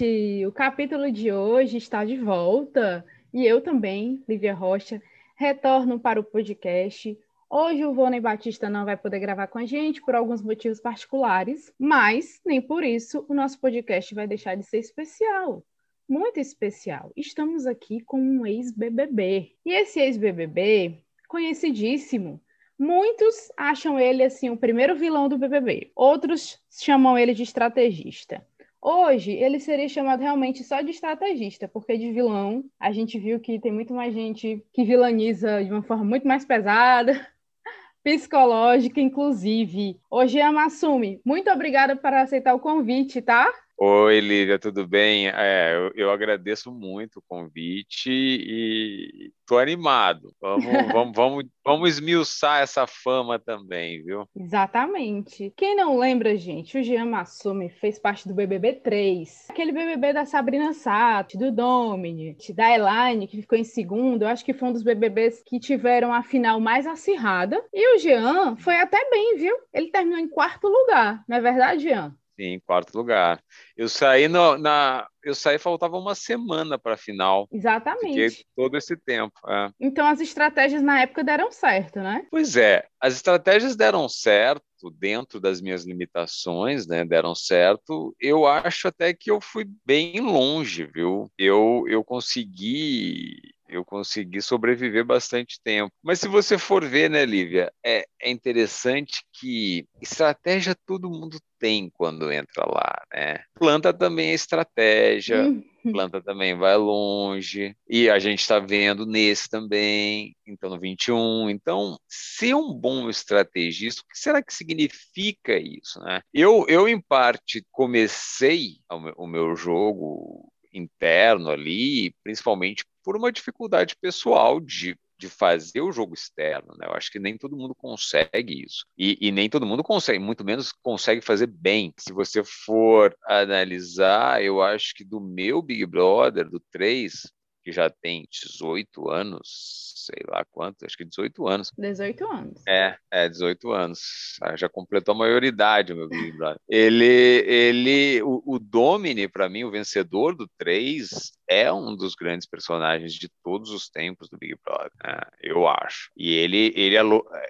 gente! O capítulo de hoje está de volta e eu também, Lívia Rocha, retorno para o podcast. Hoje o Vônei Batista não vai poder gravar com a gente por alguns motivos particulares, mas nem por isso o nosso podcast vai deixar de ser especial. Muito especial. Estamos aqui com um ex-BBB. E esse ex-BBB, conhecidíssimo, Muitos acham ele assim o primeiro vilão do BBB. Outros chamam ele de estrategista. Hoje, ele seria chamado realmente só de estrategista, porque de vilão, a gente viu que tem muito mais gente que vilaniza de uma forma muito mais pesada, psicológica, inclusive. Hoje é Masumi. Muito obrigada por aceitar o convite, tá? Oi, Lívia, tudo bem? É, eu, eu, agradeço muito o convite e estou animado. Vamos, vamos, vamos, vamos esmiuçar essa fama também, viu? Exatamente. Quem não lembra, gente, o Jean Massumi fez parte do BBB 3, aquele BBB da Sabrina Sato, do Dominic, da Elaine, que ficou em segundo. Eu acho que foi um dos BBBs que tiveram a final mais acirrada. E o Jean foi até bem, viu? Ele terminou em quarto lugar, não é verdade, Jean? Sim, em quarto lugar. Eu saí no, na. Eu saí faltava uma semana para a final. Exatamente. Fiquei todo esse tempo. É. Então as estratégias na época deram certo, né? Pois é, as estratégias deram certo dentro das minhas limitações, né? Deram certo. Eu acho até que eu fui bem longe, viu? Eu, eu consegui eu consegui sobreviver bastante tempo. Mas se você for ver, né, Lívia, é, é interessante que estratégia todo mundo tem quando entra lá, né? Planta também é estratégia, uhum. planta também vai longe, e a gente está vendo nesse também, então no 21. Então, ser um bom estrategista, o que será que significa isso, né? Eu, eu em parte, comecei o meu, o meu jogo interno ali, principalmente por uma dificuldade pessoal de, de fazer o jogo externo. Né? Eu acho que nem todo mundo consegue isso. E, e, nem todo mundo consegue, muito menos consegue fazer bem. Se você for analisar, eu acho que do meu Big Brother, do 3, que já tem 18 anos, sei lá quanto, acho que 18 anos. 18 anos. É, é 18 anos. Ah, já completou a maioridade, meu Big Brother. Ele, ele, o, o Domini, para mim, o vencedor do 3, é um dos grandes personagens de todos os tempos do Big Brother, né? eu acho. E ele, ele,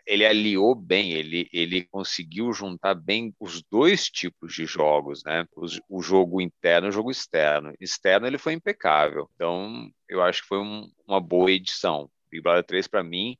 ele aliou bem, ele, ele conseguiu juntar bem os dois tipos de jogos, né? O, jogo interno e o jogo externo. Externo ele foi impecável. Então, eu acho que foi um, uma boa edição. Big Brother 3, para mim,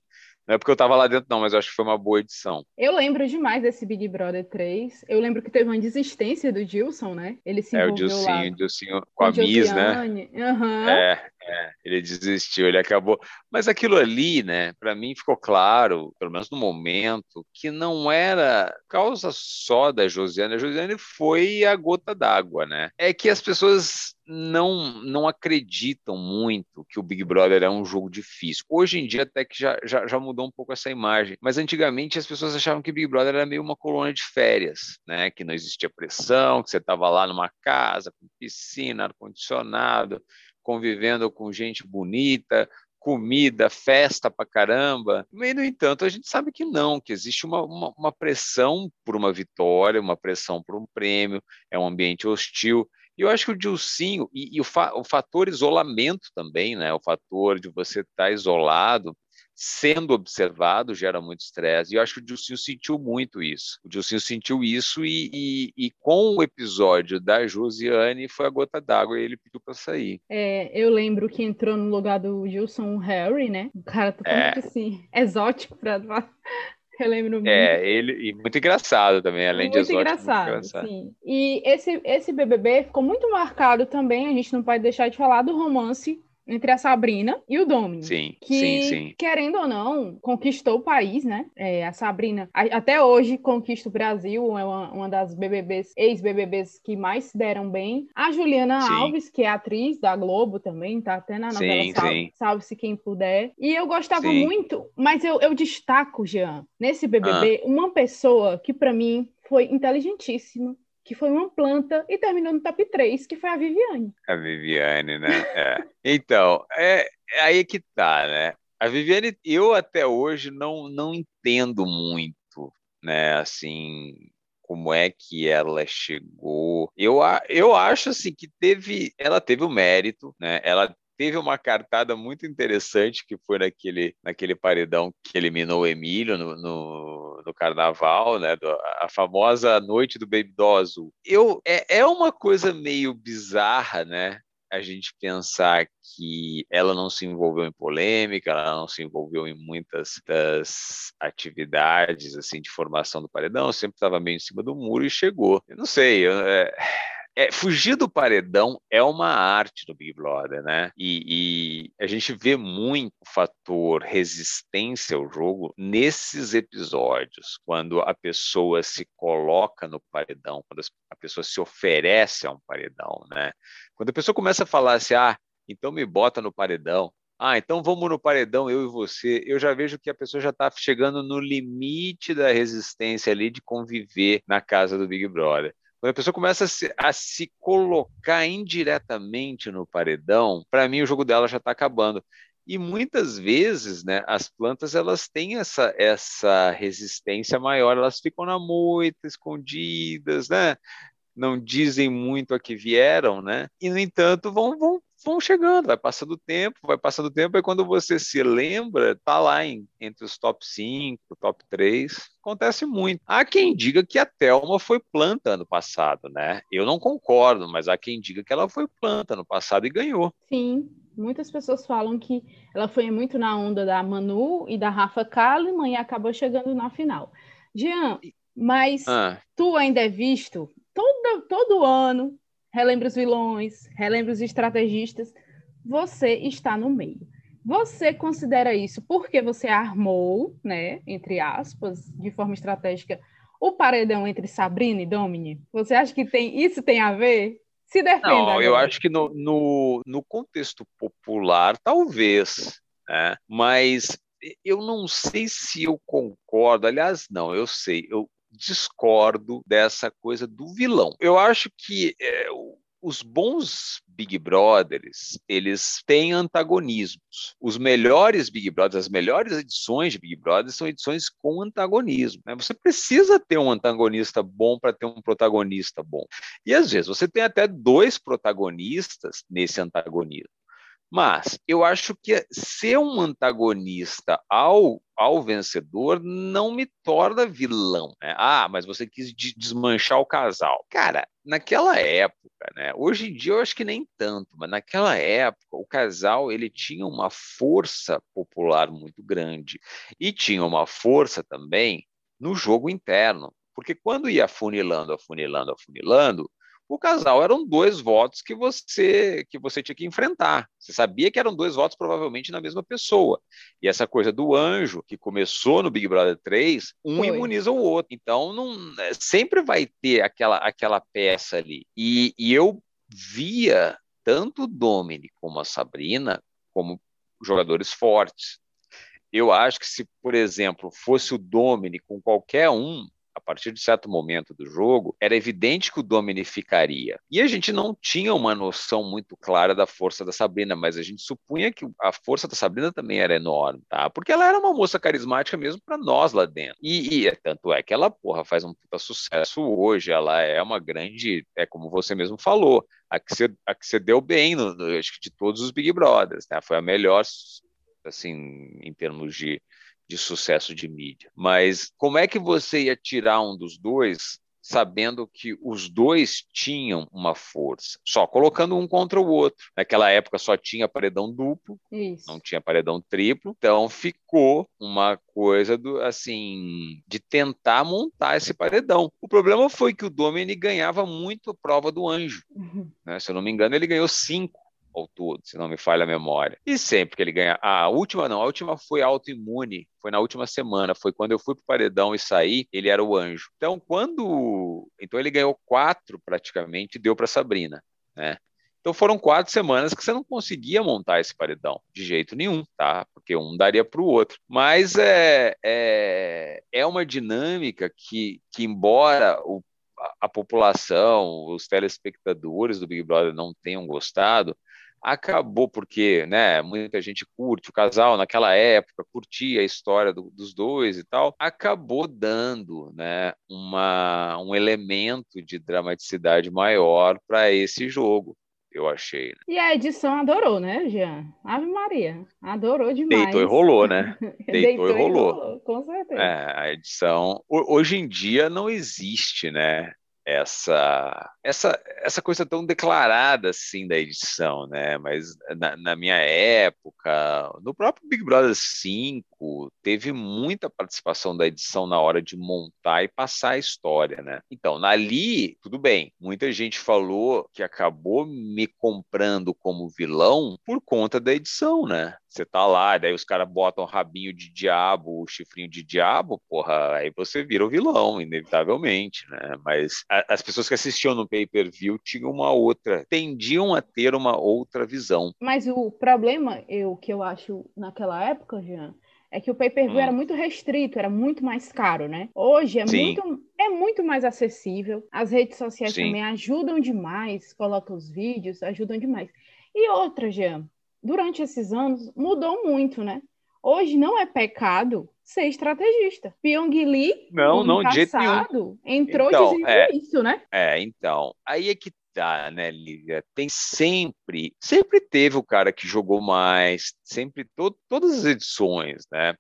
não é porque eu tava lá dentro, não, mas eu acho que foi uma boa edição. Eu lembro demais desse Big Brother 3. Eu lembro que teve uma desistência do Gilson, né? Ele se envolveu É, o Gilson, lá o Gilson com a Miss, né? Uhum. É, é, ele desistiu, ele acabou. Mas aquilo ali, né, para mim ficou claro, pelo menos no momento, que não era causa só da Josiane. A Josiane foi a gota d'água, né? É que as pessoas não não acreditam muito que o Big Brother é um jogo difícil. Hoje em dia até que já, já, já mudou um pouco essa imagem, mas antigamente as pessoas achavam que Big Brother era meio uma colônia de férias, né? Que não existia pressão, que você estava lá numa casa com piscina, ar condicionado convivendo com gente bonita, comida, festa pra caramba. E, no entanto, a gente sabe que não, que existe uma, uma, uma pressão por uma vitória, uma pressão por um prêmio, é um ambiente hostil. E eu acho que o Dilcinho, e, e o, fa, o fator isolamento também, né? O fator de você estar tá isolado, sendo observado gera muito estresse. E eu acho que o Dilcinho sentiu muito isso. O Dilcinho sentiu isso e, e, e com o episódio da Josiane foi a gota d'água e ele pediu para sair. É, eu lembro que entrou no lugar do Gilson Harry, né? Um cara totalmente é. assim, exótico para eu lembro muito. É, ele e muito engraçado também, além muito de exótico. Engraçado, muito engraçado, sim. E esse, esse BBB ficou muito marcado também, a gente não pode deixar de falar do romance entre a Sabrina e o Dominic. Sim, que, sim, sim. querendo ou não, conquistou o país, né? É, a Sabrina, a, até hoje, conquista o Brasil, é uma, uma das BBBs, ex-BBBs que mais se deram bem. A Juliana sim. Alves, que é atriz da Globo também, tá até na novela sim, Salve, Salve-se Quem Puder. E eu gostava sim. muito, mas eu, eu destaco, Jean, nesse BBB, ah. uma pessoa que para mim foi inteligentíssima, que foi uma planta, e terminou no top 3, que foi a Viviane. A Viviane, né? É. Então, é, é aí que tá, né? A Viviane, eu até hoje não, não entendo muito, né? Assim, como é que ela chegou. Eu, eu acho assim que teve, ela teve o mérito, né? Ela teve uma cartada muito interessante que foi naquele, naquele paredão que eliminou o Emílio no, no, no carnaval, né? Do, a famosa noite do Baby Doll Eu, é, é uma coisa meio bizarra, né? a gente pensar que ela não se envolveu em polêmica, ela não se envolveu em muitas das atividades assim de formação do paredão, sempre estava meio em cima do muro e chegou. Eu não sei, eu, é é, fugir do paredão é uma arte do Big Brother, né? E, e, a gente vê muito o fator resistência ao jogo nesses episódios, quando a pessoa se coloca no paredão, quando a pessoa se oferece a um paredão, né? Quando a pessoa começa a falar assim, ah, então me bota no paredão, ah, então vamos no paredão, eu e você. Eu já vejo que a pessoa já está chegando no limite da resistência ali de conviver na casa do Big Brother. Quando a pessoa começa a se, a se colocar indiretamente no paredão, para mim o jogo dela já está acabando. E muitas vezes, né, as plantas elas têm essa, essa resistência maior, elas ficam na moita, escondidas, né? Não dizem muito a que vieram, né? E no entanto vão, vão vão chegando, vai passando o tempo, vai passando o tempo, e quando você se lembra, tá lá em, entre os top 5, top 3. Acontece muito. Há quem diga que a Thelma foi planta ano passado, né? Eu não concordo, mas há quem diga que ela foi planta ano passado e ganhou. Sim, muitas pessoas falam que ela foi muito na onda da Manu e da Rafa Kalimann e acabou chegando na final. Jean, mas ah. tu ainda é visto todo, todo ano relembra os vilões, relembra os estrategistas, você está no meio. Você considera isso porque você armou, né, entre aspas, de forma estratégica, o paredão entre Sabrina e Domini? Você acha que tem isso tem a ver? Se defenda. Não, agora. eu acho que no, no, no contexto popular, talvez, né? mas eu não sei se eu concordo. Aliás, não, eu sei. Eu, discordo dessa coisa do vilão. Eu acho que é, os bons Big Brothers, eles têm antagonismos. Os melhores Big Brothers, as melhores edições de Big Brothers são edições com antagonismo. Né? Você precisa ter um antagonista bom para ter um protagonista bom. E às vezes você tem até dois protagonistas nesse antagonismo. Mas eu acho que ser um antagonista ao, ao vencedor não me torna vilão. Né? Ah, mas você quis desmanchar o casal. Cara, naquela época, né? Hoje em dia eu acho que nem tanto, mas naquela época o casal ele tinha uma força popular muito grande e tinha uma força também no jogo interno. Porque quando ia afunilando, afunilando, afunilando, o casal eram dois votos que você que você tinha que enfrentar. Você sabia que eram dois votos provavelmente na mesma pessoa. E essa coisa do anjo que começou no Big Brother 3, um Foi. imuniza o outro. Então não é, sempre vai ter aquela aquela peça ali. E, e eu via tanto o Domini como a Sabrina como jogadores fortes. Eu acho que se, por exemplo, fosse o Domini com qualquer um, a partir de certo momento do jogo, era evidente que o Domini ficaria. E a gente não tinha uma noção muito clara da força da Sabrina, mas a gente supunha que a força da Sabrina também era enorme, tá? Porque ela era uma moça carismática mesmo para nós lá dentro. E, e, tanto é que ela, porra, faz um puta sucesso hoje, ela é uma grande, é como você mesmo falou, a que você, a que você deu bem, no, no, acho que de todos os Big Brothers, né? Foi a melhor, assim, em termos de de sucesso de mídia. Mas como é que você ia tirar um dos dois sabendo que os dois tinham uma força, só colocando um contra o outro. Naquela época só tinha paredão duplo, Isso. não tinha paredão triplo, então ficou uma coisa do assim de tentar montar esse paredão. O problema foi que o Domini ganhava muito a prova do anjo. Uhum. Né? Se eu não me engano, ele ganhou cinco ao todo, se não me falha a memória. E sempre que ele ganha. A última não, a última foi autoimune, foi na última semana, foi quando eu fui pro paredão e saí, ele era o anjo. Então, quando. Então, ele ganhou quatro praticamente e deu para Sabrina, né? Então foram quatro semanas que você não conseguia montar esse paredão de jeito nenhum, tá? Porque um daria para o outro. Mas é, é, é uma dinâmica que, que embora o, a população, os telespectadores do Big Brother não tenham gostado, acabou porque, né, muita gente curte o casal naquela época, curtia a história do, dos dois e tal, acabou dando, né, uma, um elemento de dramaticidade maior para esse jogo eu achei. Né? E a edição adorou, né, Jean? Ave Maria, adorou demais. Deitou e rolou, né? Deitou, Deitou e, rolou. e rolou. Com certeza. É, a edição. Hoje em dia não existe, né? Essa essa essa coisa tão declarada assim da edição, né? Mas na, na, minha época, no próprio Big Brother 5, teve muita participação da edição na hora de montar e passar a história, né? Então, ali, tudo bem. Muita gente falou que acabou me comprando como vilão por conta da edição, né? Você tá lá, daí os caras botam rabinho de diabo, chifrinho de diabo, porra, aí você vira o vilão, inevitavelmente, né? Mas a, as pessoas que assistiam no pay-per-view tinham uma outra, tendiam a ter uma outra visão. Mas o problema, eu que eu acho naquela época, Jean, é que o pay-per-view hum. era muito restrito, era muito mais caro, né? Hoje é muito é muito mais acessível. As redes sociais Sim. também ajudam demais, colocam os vídeos, ajudam demais. E outra, Jean, durante esses anos mudou muito, né? Hoje não é pecado ser estrategista. Pyong Lee, não, no não, passado, entrou então, dizendo é, isso, né? É, então, aí é que tá, né, Lívia? Tem sempre, sempre teve o cara que jogou mais, sempre, to, todas as edições, né?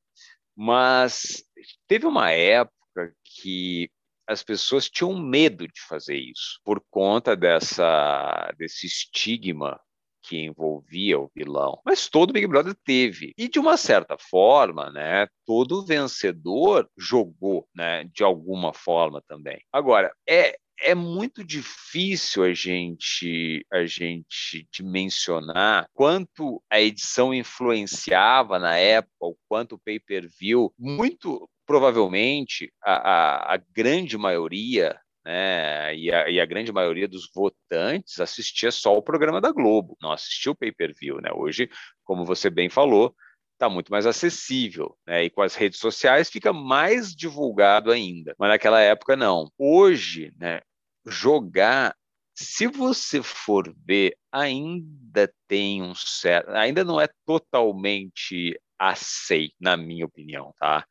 Mas teve uma época que as pessoas tinham medo de fazer isso por conta dessa desse estigma que envolvia o vilão, mas todo Big Brother teve. E de uma certa forma, né, todo vencedor jogou, né, de alguma forma também. Agora, é é muito difícil a gente a gente dimensionar quanto a edição influenciava na época, o quanto o pay-per-view, muito provavelmente a, a, a grande maioria né? E a, e a, grande maioria dos votantes assistia só o programa da Globo, não assistia o pay-per-view, né? Hoje, como você bem falou, está muito mais acessível, né? E com as redes sociais fica mais divulgado ainda. Mas naquela época não. Hoje, né? Jogar se você for ver, ainda tem um certo, ainda não é totalmente aceito, na minha opinião, tá?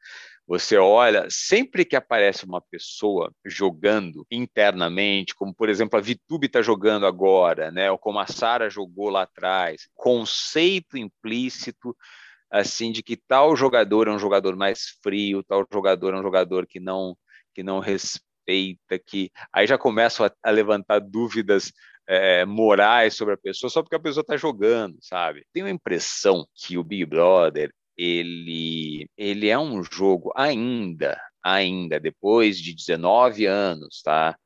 Você olha, sempre que aparece uma pessoa jogando internamente, como por exemplo a Vitube está jogando agora, né? Ou como a Sara jogou lá atrás, conceito implícito assim de que tal jogador é um jogador mais frio, tal jogador é um jogador que não que não respeita, que aí já começam a, a levantar dúvidas é, morais sobre a pessoa só porque a pessoa está jogando, sabe? Tenho a impressão que o Big Brother ele, ele é um jogo ainda, ainda depois de 19 anos, tá?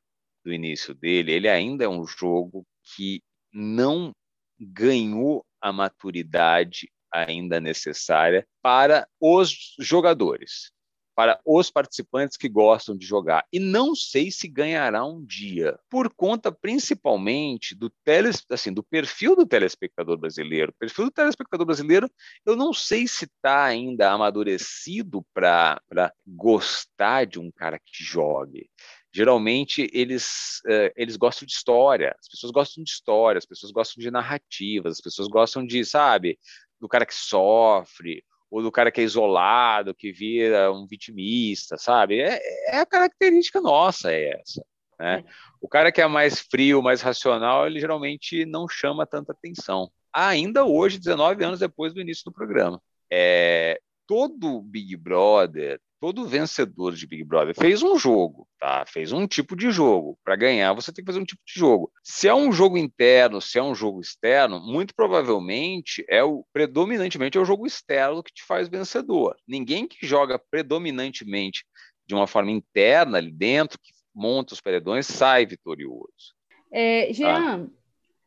Do início dele, ele ainda é um jogo que não ganhou a maturidade ainda necessária para os jogadores para os participantes que gostam de jogar. E não sei se ganhará um dia, por conta principalmente do, teles, assim, do perfil do telespectador brasileiro. O perfil do telespectador brasileiro, eu não sei se está ainda amadurecido para gostar de um cara que jogue geralmente eles, uh, eles gostam de história, as pessoas gostam de história, as pessoas gostam de narrativas, as pessoas gostam de, sabe, do cara que sofre, ou do cara que é isolado, que vira um vitimista, sabe? É, é a característica nossa é essa. Né? O cara que é mais frio, mais racional, ele geralmente não chama tanta atenção. Ainda hoje, 19 anos depois do início do programa. É, todo Big Brother todo vencedor de Big Brother fez um jogo, tá? Fez um tipo de jogo. Para ganhar, você tem que fazer um tipo de jogo. Se é um jogo interno, se é um jogo externo, muito provavelmente é o predominantemente é o jogo externo que te faz vencedor. Ninguém que joga predominantemente de uma forma interna ali dentro, que monta os paredões, sai vitorioso. É, Jean, tá?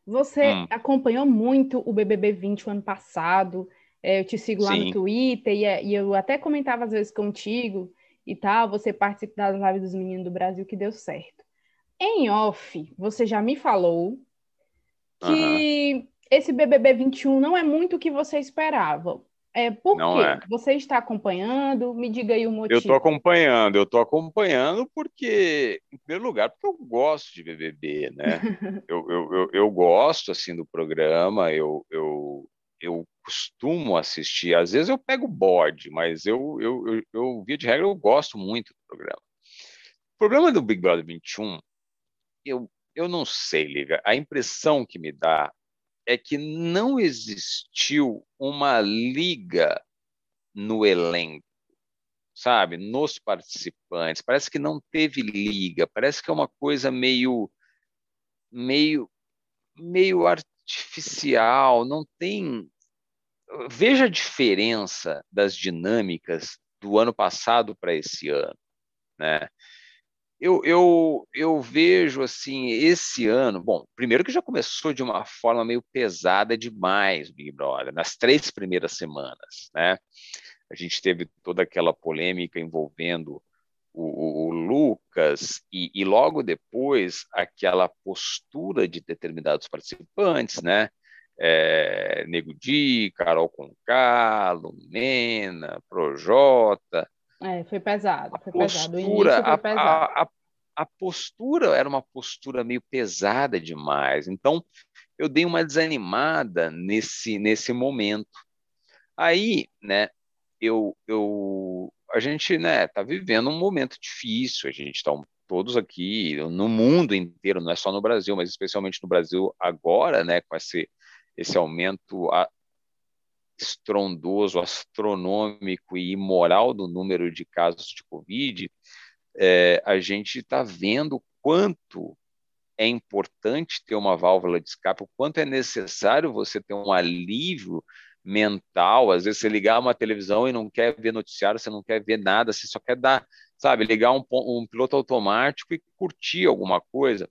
você hum. acompanhou muito o BBB 20 o ano passado. É, eu te sigo lá Sim. no Twitter e, é, e, eu até comentava às vezes contigo e tal. Você participa das lives dos meninos do Brasil que deu certo. Em off, você já me falou que esse BBB 21 não é muito o que você esperava. É, por não quê? É. Você está acompanhando? Me diga aí o motivo. Eu estou acompanhando, eu estou acompanhando porque, em primeiro lugar, porque eu gosto de BBB, né? eu, eu, eu, eu, gosto, assim, do programa, eu, eu, eu costumo assistir, às vezes eu pego bode, mas eu, eu, eu, eu, via de regra, eu gosto muito do programa. O problema do Big Brother 21, eu, eu não sei, Liga, a impressão que me dá é que não existiu uma liga no elenco, sabe? Nos participantes. Parece que não teve liga, parece que é uma coisa meio meio meio artificial, não tem Veja a diferença das dinâmicas do ano passado para esse ano, né? Eu, eu, eu vejo assim esse ano, bom, primeiro que já começou de uma forma meio pesada demais, Big Brother, nas três primeiras semanas, né? A gente teve toda aquela polêmica envolvendo o, o, Lucas e, e, logo depois aquela postura de determinados participantes, né? É, Nego Di, Carol Conká, Lumena, Projota, é, foi pesado, foi postura, pesado. foi pesado. A, a, a, postura era uma postura meio pesada demais. Então, eu dei uma desanimada nesse, nesse momento. Aí, né, eu, eu, a gente, né, tá vivendo um momento difícil, a gente está todos aqui, no mundo inteiro, não é só no Brasil, mas especialmente no Brasil agora, né, com esse, esse aumento estrondoso, astronômico e imoral do número de casos de Covid, é, a gente está vendo quanto é importante ter uma válvula de escape, o quanto é necessário você ter um alívio mental. Às vezes você ligar uma televisão e não quer ver noticiário, você não quer ver nada, você só quer dar, sabe, ligar um, um piloto automático e curtir alguma coisa.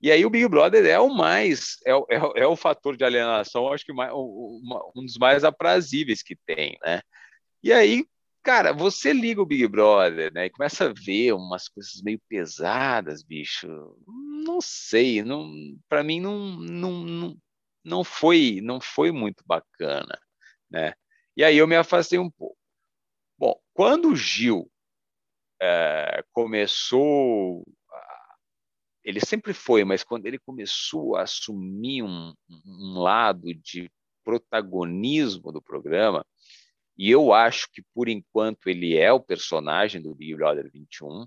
E aí o Big Brother é o mais, é, é, é o fator de alienação, acho que mais, um dos mais aprazíveis que tem, né? E aí, cara, você liga o Big Brother, né? E começa a ver umas coisas meio pesadas, bicho. Não sei, não, para mim não, não, não, não foi, não foi muito bacana, né? E aí eu me afastei um pouco. Bom, quando o Gil é, começou ele sempre foi, mas quando ele começou a assumir um, um lado de protagonismo do programa, e eu acho que por enquanto ele é o personagem do Big Brother 21,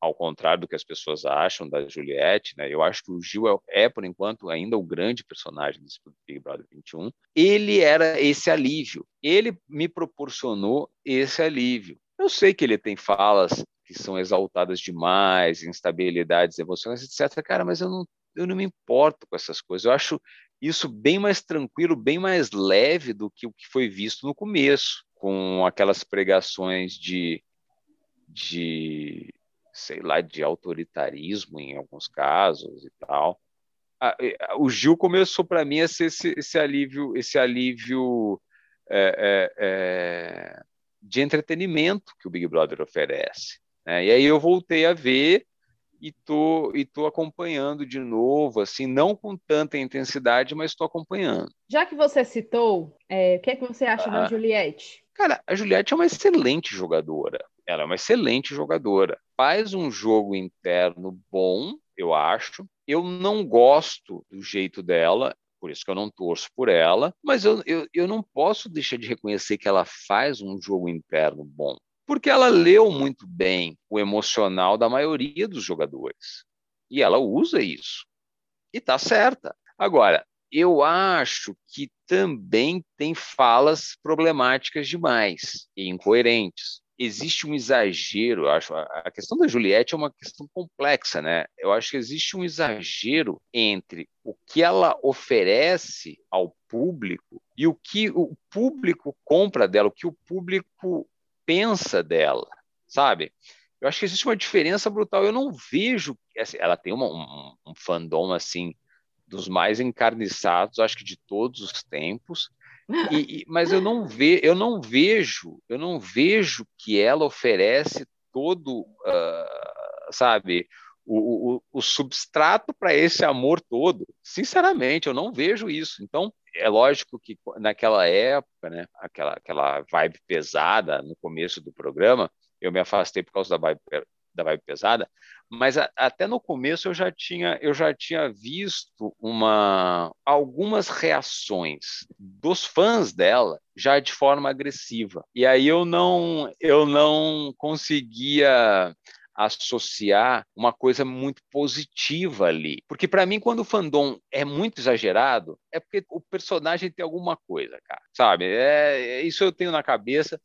ao contrário do que as pessoas acham da Juliette, né? Eu acho que o Gil é, é por enquanto ainda o grande personagem desse Big Brother 21. Ele era esse alívio. Ele me proporcionou esse alívio. Eu sei que ele tem falas que são exaltadas demais, instabilidades emocionais, etc. Cara, mas eu não, eu não me importo com essas coisas. Eu acho isso bem mais tranquilo, bem mais leve do que o que foi visto no começo, com aquelas pregações de, de sei lá, de autoritarismo em alguns casos e tal. O Gil começou para mim a ser esse, esse alívio, esse alívio é, é, é, de entretenimento que o Big Brother oferece. Né? E aí eu voltei a ver e tô, e tô acompanhando de novo, assim, não com tanta intensidade, mas estou acompanhando. Já que você citou, é, o que é que você acha ah, da Juliette? Cara, a Juliette é uma excelente jogadora. Ela é uma excelente jogadora. Faz um jogo interno bom, eu acho. Eu não gosto do jeito dela, por isso que eu não torço por ela, mas eu, eu, eu não posso deixar de reconhecer que ela faz um jogo interno bom porque ela leu muito bem o emocional da maioria dos jogadores. E ela usa isso. E está certa. Agora, eu acho que também tem falas problemáticas demais e incoerentes. Existe um exagero, acho. A questão da Juliette é uma questão complexa, né? Eu acho que existe um exagero entre o que ela oferece ao público e o que o público compra dela, o que o público pensa dela, sabe? Eu acho que existe uma diferença brutal. Eu não vejo. Assim, ela tem uma, um, um fandom assim dos mais encarniçados, acho que de todos os tempos. E, e, mas eu não, ve, eu não vejo, eu não vejo que ela oferece todo, uh, sabe, o, o, o substrato para esse amor todo. Sinceramente, eu não vejo isso. Então, é lógico que naquela época, né, aquela, aquela vibe pesada no começo do programa, eu me afastei por causa da vibe, da vibe pesada, mas a, até no começo eu já tinha eu já tinha visto uma algumas reações dos fãs dela já de forma agressiva. E aí eu não eu não conseguia associar uma coisa muito positiva ali. Porque para mim, quando o fandom é muito exagerado, é porque o personagem tem alguma coisa, cara. Sabe? É, é, isso eu tenho na cabeça.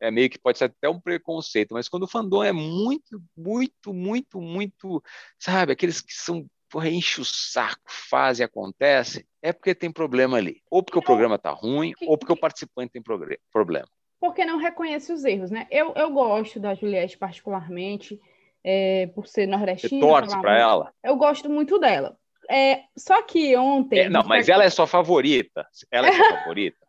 É meio que pode ser até um preconceito, mas quando o fandom é muito, muito, muito, muito, sabe, aqueles que são porra, enche o saco, faz e acontece, é porque tem problema ali. Ou porque o programa tá ruim, ou porque o participante tem problema. Porque não reconhece os erros, né? Eu, eu gosto da Juliette particularmente é, por ser nordestina. Você torce para ela? Eu gosto muito dela. É, só que ontem. É, não, mas ela é sua favorita. Ela é sua favorita.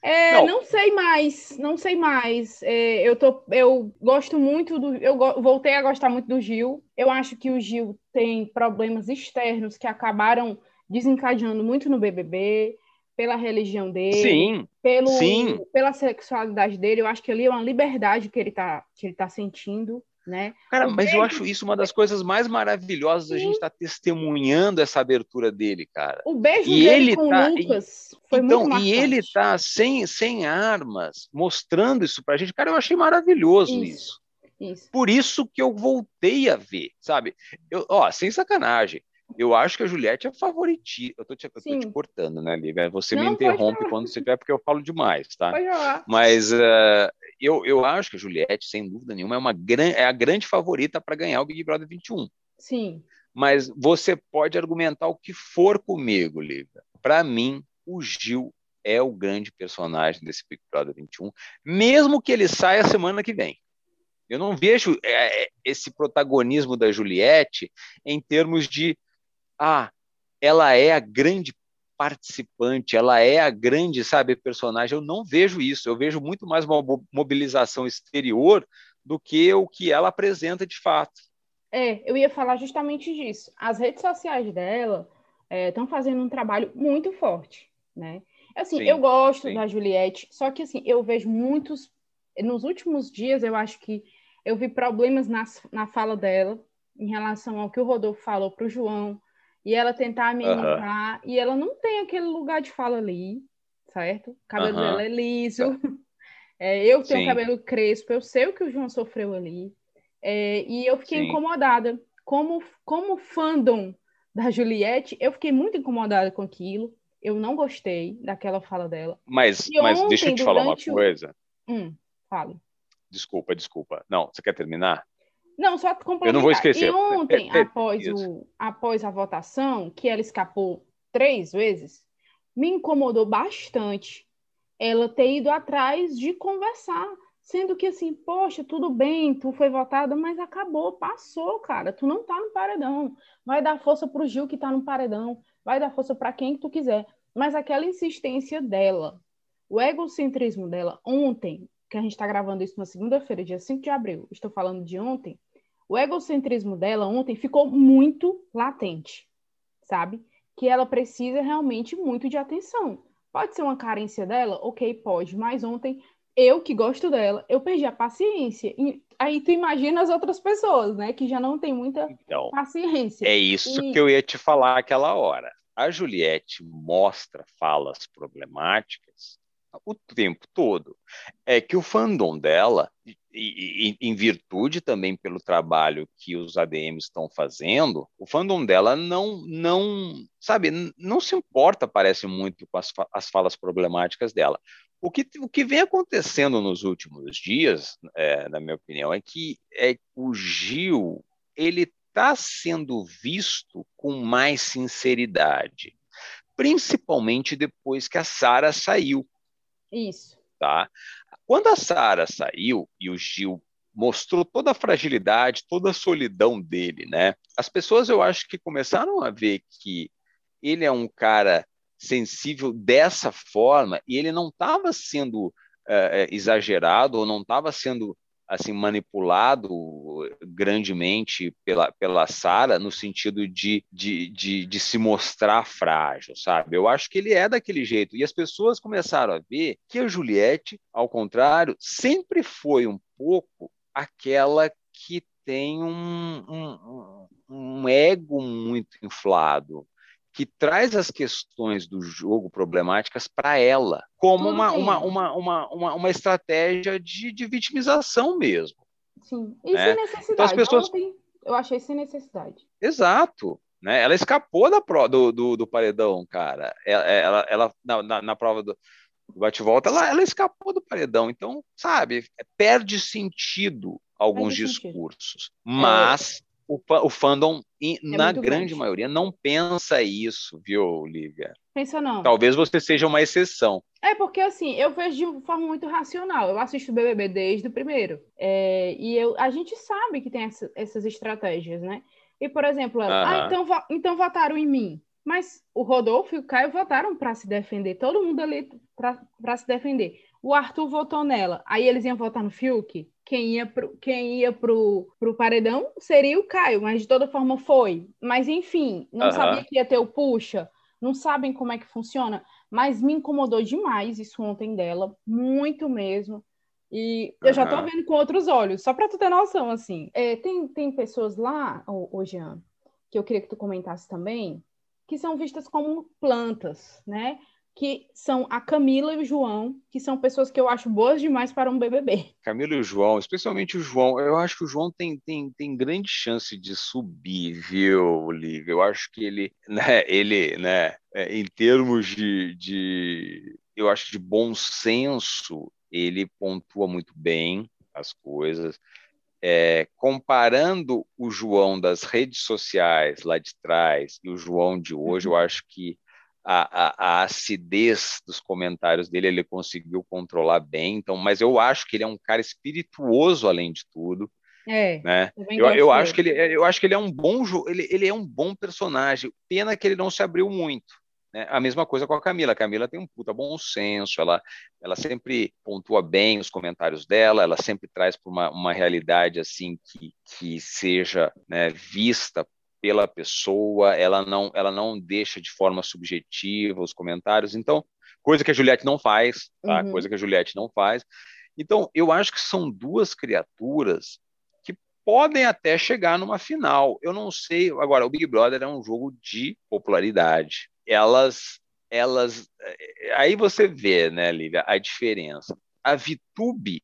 É, não. não. sei mais, não sei mais. É, eu, tô, eu gosto muito do. Eu go, voltei a gostar muito do Gil. Eu acho que o Gil tem problemas externos que acabaram desencadeando muito no BBB, pela religião dele, sim, pelo, sim. pela sexualidade dele. Eu acho que ali é uma liberdade que ele está que ele tá sentindo né? Cara, o mas eu acho isso uma das coisas mais maravilhosas Sim. a gente estar tá testemunhando essa abertura dele, cara. O beijo e dele ele com tá, Lucas e, foi então, muito marcante. E ele tá sem, sem armas, mostrando isso pra gente. Cara, eu achei maravilhoso isso. isso. Isso. Por isso que eu voltei a ver, sabe? Eu, ó, sem sacanagem. Eu acho que a Juliette é favoritinha. Eu tô te, eu tô te cortando, né, Lívia? Você Não, me interrompe quando você tiver, porque eu falo demais, tá? Mas uh, eu, eu acho que a Juliette, sem dúvida nenhuma, é, uma gran, é a grande favorita para ganhar o Big Brother 21. Sim. Mas você pode argumentar o que for comigo, Lívia. Para mim, o Gil é o grande personagem desse Big Brother 21, mesmo que ele saia semana que vem. Eu não vejo é, é esse protagonismo da Juliette em termos de ah, ela é a grande participante, ela é a grande, sabe, personagem. Eu não vejo isso. Eu vejo muito mais uma mobilização exterior do que o que ela apresenta de fato. É, eu ia falar justamente disso. As redes sociais dela estão é, fazendo um trabalho muito forte, né? Assim, sim, eu gosto sim. da Juliette, só que assim, eu vejo muitos nos últimos dias, eu acho que eu vi problemas nas, na fala dela em relação ao que o Rodolfo falou para o João, e ela tentar amenizar, uhum. e ela não tem aquele lugar de fala ali, certo? O cabelo uhum. dela é liso, é, eu tenho Sim. cabelo crespo, eu sei o que o João sofreu ali, é, e eu fiquei Sim. incomodada. Como, como fandom da Juliette, eu fiquei muito incomodada com aquilo, eu não gostei daquela fala dela. Mas, mas ontem, deixa eu te falar uma coisa. O... Hum, fale. Desculpa, desculpa. Não, você quer terminar? Não, só complementar. Eu não vou esquecer. E ontem, é, é, após, o, após a votação, que ela escapou três vezes, me incomodou bastante ela ter ido atrás de conversar. Sendo que assim, poxa, tudo bem, tu foi votada, mas acabou, passou, cara. Tu não tá no paredão. Vai dar força pro Gil que tá no paredão. Vai dar força para quem que tu quiser. Mas aquela insistência dela, o egocentrismo dela, ontem, que a gente está gravando isso na segunda-feira, dia 5 de abril, estou falando de ontem, o egocentrismo dela ontem ficou muito latente, sabe? Que ela precisa realmente muito de atenção. Pode ser uma carência dela? Ok, pode, mas ontem eu que gosto dela, eu perdi a paciência. E aí tu imagina as outras pessoas, né, que já não tem muita então, paciência. É isso e... que eu ia te falar aquela hora. A Juliette mostra falas problemáticas o tempo todo. É que o fandom dela, e, e, em virtude também pelo trabalho que os ADMs estão fazendo, o fandom dela não, não, sabe, não se importa, parece muito, com as, as falas problemáticas dela. O que, o que vem acontecendo nos últimos dias, é, na minha opinião, é que é, o Gil ele está sendo visto com mais sinceridade, principalmente depois que a Sara saiu. Isso. Tá? Quando a Sara saiu e o Gil mostrou toda a fragilidade, toda a solidão dele, né? As pessoas eu acho que começaram a ver que ele é um cara sensível dessa forma e ele não estava sendo uh, exagerado ou não estava sendo assim manipulado grandemente pela, pela Sara no sentido de, de, de, de, se mostrar frágil, sabe? Eu acho que ele é daquele jeito. E as pessoas começaram a ver que a Juliette, ao contrário, sempre foi um pouco aquela que tem um, um, um ego muito inflado que traz as questões do jogo problemáticas para ela, como uma, uma, uma, uma, uma, uma, estratégia de, de vitimização mesmo. Sim, e né? sem necessidade. Então, as pessoas... Ontem eu achei sem necessidade. Exato. Né? Ela escapou da pro, do, do, do paredão, cara. Ela, ela, ela na, na, na prova do, do bate-volta, ela, ela escapou do paredão. Então, sabe, perde sentido alguns perde discursos. Sentido. Mas o, o fandom, é na grande, grande maioria, não pensa isso, viu, Lívia? Pensa não. Talvez você seja uma exceção. É porque, assim, eu vejo de forma muito racional. Eu assisto o BBB desde o primeiro. É, e eu, a gente sabe que tem essa, essas estratégias, né? E, por exemplo, ela, ah, então, então votaram em mim. Mas o Rodolfo e o Caio votaram para se defender. Todo mundo ali para se defender. O Arthur votou nela. Aí eles iam votar no Fiuk quem ia pro, quem ia pro, pro paredão seria o Caio, mas de toda forma foi. Mas enfim, não uhum. sabia que ia ter o puxa, não sabem como é que funciona, mas me incomodou demais isso ontem dela, muito mesmo. E eu uhum. já tô vendo com outros olhos, só para tu ter noção, assim. É, tem, tem pessoas lá, ô, ô Jean, que eu queria que tu comentasse também, que são vistas como plantas, né? Que são a Camila e o João, que são pessoas que eu acho boas demais para um BBB. Camila e o João, especialmente o João, eu acho que o João tem, tem, tem grande chance de subir, viu, Olivia? Eu acho que ele, né, ele, né, é, em termos de, de, eu acho de bom senso, ele pontua muito bem as coisas. É, comparando o João das redes sociais lá de trás e o João de hoje, uhum. eu acho que a, a, a, acidez dos comentários dele ele conseguiu controlar bem. Então, mas eu acho que ele é um cara espirituoso além de tudo. É, né? eu, eu acho que ele, eu acho que ele é um bom ele, ele é um bom personagem. Pena que ele não se abriu muito. Né? A mesma coisa com a Camila. A Camila tem um puta bom senso, ela, ela sempre pontua bem os comentários dela, ela sempre traz para uma, uma realidade assim que, que seja né, vista pela pessoa, ela não, ela não deixa de forma subjetiva os comentários. Então, coisa que a Juliette não faz, tá? Uhum. Coisa que a Juliette não faz. Então, eu acho que são duas criaturas que podem até chegar numa final. Eu não sei. Agora, o Big Brother é um jogo de popularidade. Elas, elas, eh, aí você vê, né, Lívia, a diferença. A Vitube,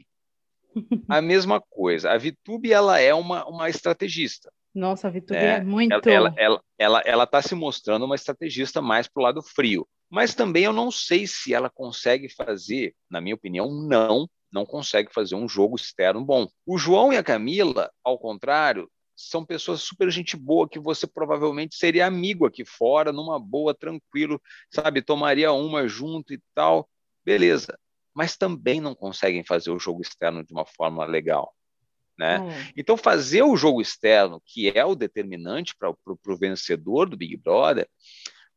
a mesma coisa. A Vitube, ela é uma, uma estrategista. Nossa, a Vitube é, é muito. Ela, ela, ela, ela tá se mostrando uma estrategista mais para o lado frio. Mas também eu não sei se ela consegue fazer, na minha opinião, não, não consegue fazer um jogo externo bom. O João e a Camila, ao contrário, são pessoas super gente boa que você provavelmente seria amigo aqui fora, numa boa, tranquilo, sabe? Tomaria uma junto e tal, beleza. Mas também não conseguem fazer o jogo externo de uma forma legal. Né? É. Então, fazer o jogo externo, que é o determinante para o vencedor do Big Brother,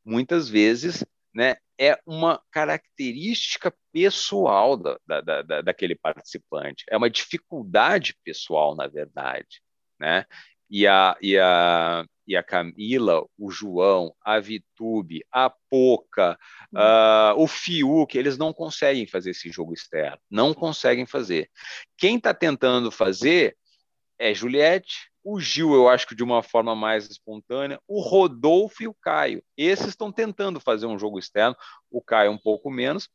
muitas vezes né, é uma característica pessoal da, da, da, daquele participante, é uma dificuldade pessoal, na verdade. Né? E, a, e, a, e a Camila, o João, a Vitube, a Poca, uh, o Fiuk, eles não conseguem fazer esse jogo externo, não conseguem fazer. Quem está tentando fazer é Juliette, o Gil, eu acho que de uma forma mais espontânea, o Rodolfo e o Caio. Esses estão tentando fazer um jogo externo, o Caio um pouco menos,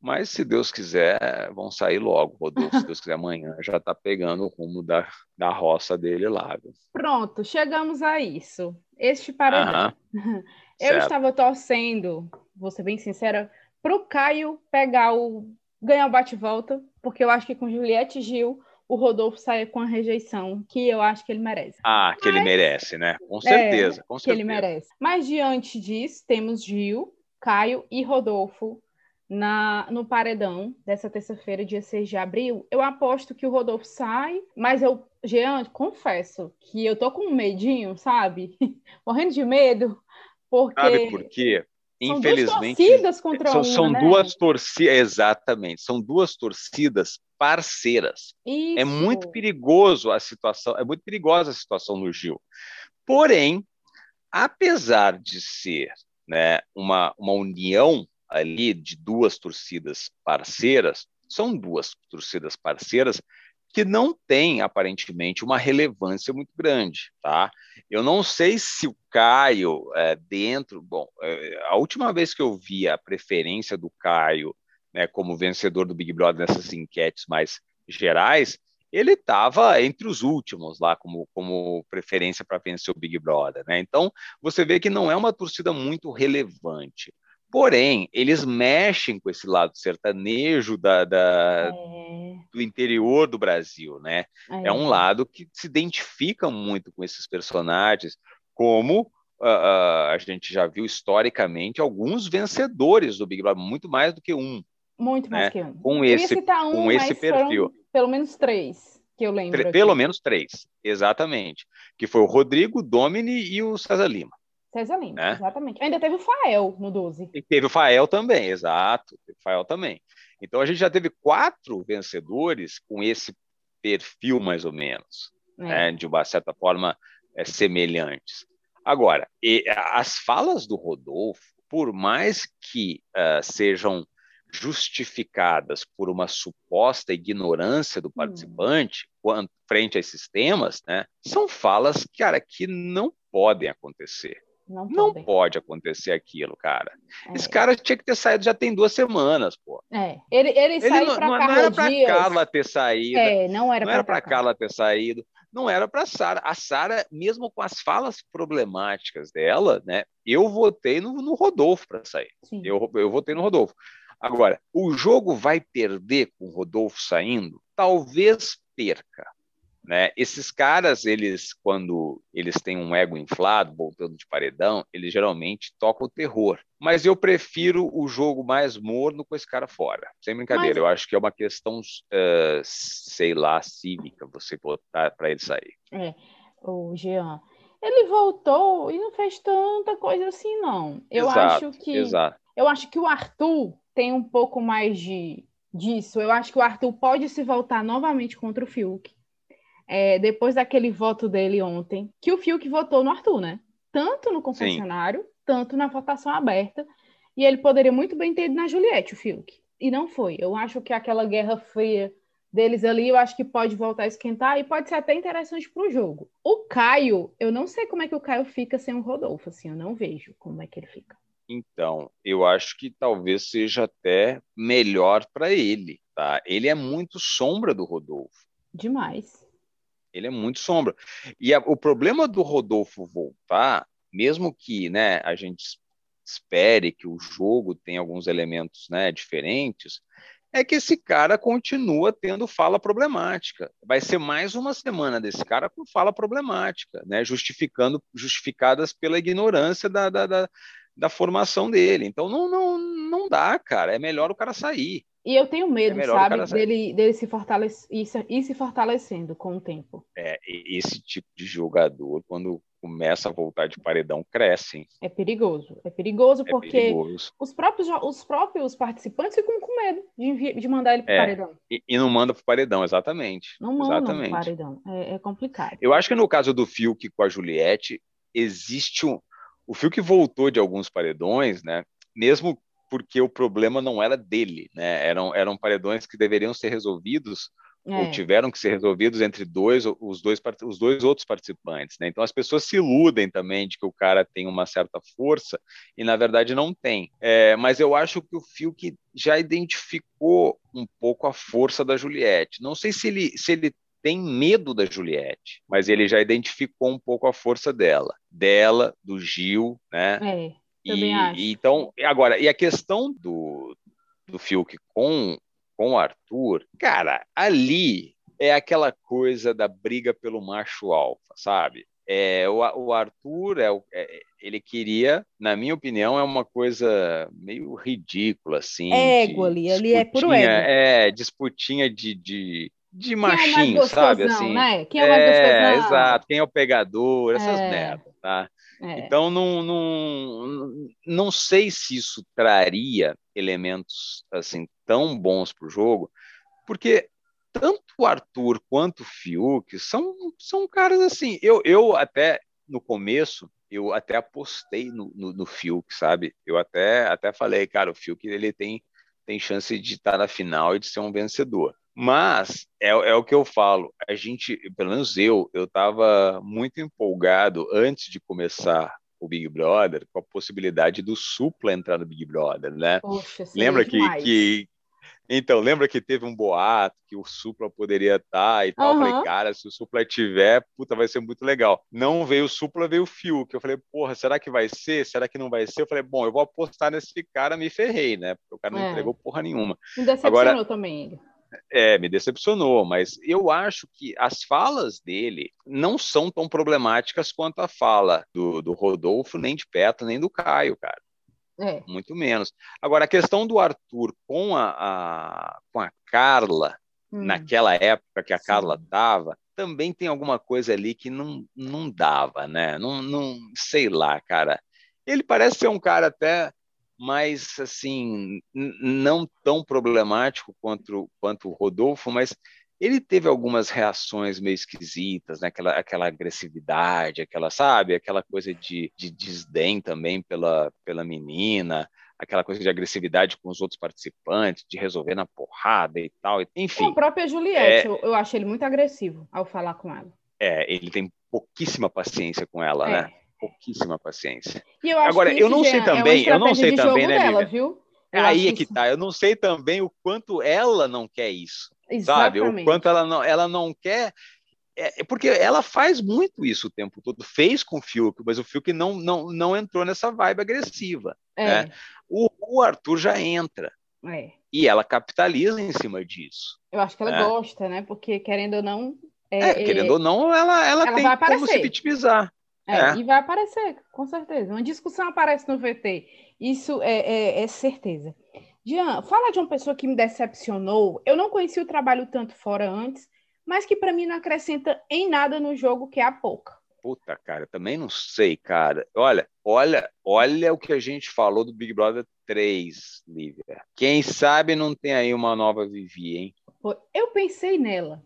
mas se Deus quiser, vão sair logo. Rodolfo, se Deus quiser, amanhã já está pegando o rumo da, da roça dele lá. Viu? Pronto, chegamos a isso. Este paredão. Eu certo. estava torcendo, vou ser bem sincera, para o Caio pegar o. ganhar o bate-volta, porque eu acho que com Juliette e Gil o Rodolfo saia com a rejeição que eu acho que ele merece. Ah, que Mas, ele merece, né? Com certeza, é, com certeza. Que ele merece. Mas diante disso, temos Gil, Caio e Rodolfo na, no paredão dessa terça-feira, dia 6 de abril, eu aposto que o Rodolfo sai, mas eu, Jean, confesso que eu tô com um medinho, sabe? Morrendo de medo, porque... Sabe por quê? infelizmente. São duas torcidas contra são, uma, são né? duas torcidas, exatamente, são duas torcidas parceiras. Isso. É muito perigoso a situação, é muito perigosa a situação no Gil. Porém, apesar de ser né, uma, uma união ali de duas torcidas parceiras, são duas torcidas parceiras que não têm aparentemente uma relevância muito grande, tá? Eu não sei se o Caio é, dentro, bom, é, a última vez que eu vi a preferência do Caio, né, como vencedor do Big Brother nessas enquetes mais gerais, ele estava entre os últimos lá como, como preferência para vencer o Big Brother, né? Então você vê que não é uma torcida muito relevante. Porém, eles mexem com esse lado sertanejo da, da É, do interior do Brasil, né? é. É um lado que se identifica muito com esses personagens, como ah, ah, a gente já viu historicamente alguns vencedores do Big Brother, muito mais do que um, Muito mais né? que um. com esse, um, com esse perfil. pelo menos três que eu lembro. Tre- aqui. Pelo menos três, exatamente. Que foi o Rodrigo, o Domini e o César Lima. César Lima, né? exatamente. Ainda teve o Fael no 12. E teve o Fael também, exato, teve o Fael também. Então a gente já teve quatro vencedores com esse perfil, mais ou menos. É. né, de uma certa forma é, semelhantes. Agora, e, as falas do Rodolfo, por mais que ah, sejam justificadas por uma suposta ignorância do participante quanto, frente a esses temas, né, são falas, cara, que não podem acontecer. Não Não pode acontecer aquilo, cara. É. Esse cara tinha que ter saído já tem duas semanas, pô. É. Ele, ele, Ele saiu não, para não, Carla não era para. Carla ter saído, É, não era não era para para Carla ter saído, não era para Sara. A Sara, mesmo com as falas problemáticas dela, né? Eu votei no, no Rodolfo para sair. Sim. Eu, eu votei no Rodolfo. Agora, o jogo vai perder com o Rodolfo saindo? Talvez perca. Né? Esses caras, eles, quando eles têm um ego inflado, voltando de paredão, eles geralmente tocam o terror. Mas eu prefiro o jogo mais morno com esse cara fora. Sem brincadeira, Mas- eu acho que é uma questão, eh, sei lá, cívica, você botar para ele sair. É, o Jean. Ele voltou e não fez tanta coisa assim, não. Eu Exato, acho que Exato. eu acho que o Arthur tem um pouco mais de disso. Eu acho que o Arthur pode se voltar novamente contra o Fiuk. É, depois daquele voto dele ontem, que o Fiuk votou no Arthur, né? Tanto no confessionário, tanto na votação aberta. E ele poderia muito bem ter ido na Juliette, o Fiuk. E não foi. Eu acho que aquela guerra fria deles ali, eu acho que pode voltar a esquentar e pode ser até interessante para o jogo. O Caio, eu não sei como é que o Caio fica sem o Rodolfo, assim, eu não vejo como é que ele fica. Então, eu acho que talvez seja até melhor para ele, tá? Ele é muito sombra do Rodolfo. Demais. Ele é muito sombra. E a- o problema do Rodolfo voltar, mesmo que né, a gente es- espere que o jogo tenha alguns elementos né, diferentes, é que esse cara continua tendo fala problemática. Vai ser mais uma semana desse cara com fala problemática, né, justificando, justificadas pela ignorância da, da, da, da formação dele. Então não, não, não dá, cara. É melhor o cara sair. E eu tenho medo, É melhor o sabe, dele, dele se fortalecer e se, fortalecendo com o tempo. É, esse tipo de jogador, quando começa a voltar de paredão, cresce. hein? É perigoso. É perigoso É porque perigoso. Os, próprios, os próprios participantes ficam com medo de, de mandar ele para o É. paredão. E, e não manda pro paredão, exatamente. Não mandam pro exatamente. paredão. É, é complicado. Eu acho que no caso do Fiuk com a Juliette, existe um. O Fiuk voltou de alguns paredões, né? Mesmo porque o problema não era dele, né? Eram, eram paredões que deveriam ser resolvidos ou É, tiveram que ser resolvidos entre dois, os dois, os dois outros participantes, né? Então as pessoas se iludem também de que o cara tem uma certa força e na verdade não tem. É, mas eu acho que o Fiuk já identificou um pouco a força da Juliette. Não sei se ele, se ele tem medo da Juliette, mas ele já identificou um pouco a força dela, dela, do Gil, né? é, E, Também acho. e então, agora, e a questão do, do Fiuk com, com o Arthur, cara, ali é aquela coisa da briga pelo macho alfa, sabe? É, o, o Arthur, é, o- é- ele queria, na minha opinião, é uma coisa meio ridícula, assim. Ego de ali, ali é puro ego. É, disputinha de, de, de machinho, é sabe? Assim, né? Quem é, mais é exato. Quem é o pegador, essas é. merdas, tá? É. Então, não, não, não sei se isso traria elementos assim tão bons para o jogo, porque tanto o Arthur quanto o Fiuk são, são caras assim. Eu, eu até no começo eu até apostei no, no, no Fiuk, sabe? Eu até, até falei, cara, o Fiuk ele tem, tem chance de estar na final e de ser um vencedor. Mas é, é o que eu falo, a gente, pelo menos eu, eu estava muito empolgado antes de começar o Big Brother com a possibilidade do Supla entrar no Big Brother, né? Poxa, Lembra que, que, então, lembra que teve um boato que o Supla poderia estar tá e tal? Uhum. Eu falei, cara, se o Supla tiver, puta, vai ser muito legal. Não veio o Supla, veio o Fiuk. Eu falei, porra, será que vai ser? Será que não vai ser? Eu falei, bom, eu vou apostar nesse cara, me ferrei, né? Porque o cara não é. entregou porra nenhuma. Me decepcionou Agora, também ele. É, me decepcionou, mas eu acho que as falas dele não são tão problemáticas quanto a fala do, do Rodolfo, nem de Petro, nem do Caio, cara. É. Muito menos. Agora, a questão do Arthur com a, a com a Carla, hum. naquela época que a Sim. Carla estava, também tem alguma coisa ali que não, não dava, né? Não, não sei lá, cara. Ele parece ser um cara até mais, assim, não tão problemático quanto, quanto o Rodolfo, mas ele teve algumas reações meio esquisitas, né? aquela, aquela agressividade, aquela, sabe, aquela coisa de, de desdém também pela, pela menina, aquela coisa de agressividade com os outros participantes, de resolver na porrada e tal, enfim. A própria Juliette, é... eu, eu achei ele muito agressivo ao falar com ela. É, ele tem pouquíssima paciência com ela, é. né? Pouquíssima paciência. Eu Agora, eu não sei também, é eu não sei também, né, dela, viu? Eu Aí é que isso... tá. Eu não sei também o quanto ela não quer isso. Exatamente. Sabe? O quanto ela não, ela não quer. É, é, porque ela faz muito isso o tempo todo, fez com o Fiuk, mas o Fiuk não, não, não entrou nessa vibe agressiva. É. Né? O, o, Arthur já entra. É. E ela capitaliza em cima disso. Eu acho que ela né? gosta, né? Porque, querendo ou não. É, é querendo ou não, ela, ela, ela tem como se vitimizar. É, E vai aparecer, com certeza. Uma discussão aparece no VT. Isso é, é, é certeza. Jean, fala de uma pessoa que me decepcionou. Eu não conheci o trabalho tanto fora antes, mas que para mim não acrescenta em nada no jogo, que é a Pouca. Puta, cara, também não sei, cara. Olha, olha, olha o que a gente falou do Big Brother 3, Lívia. Quem sabe não tem aí uma nova Vivi, hein? Eu pensei nela.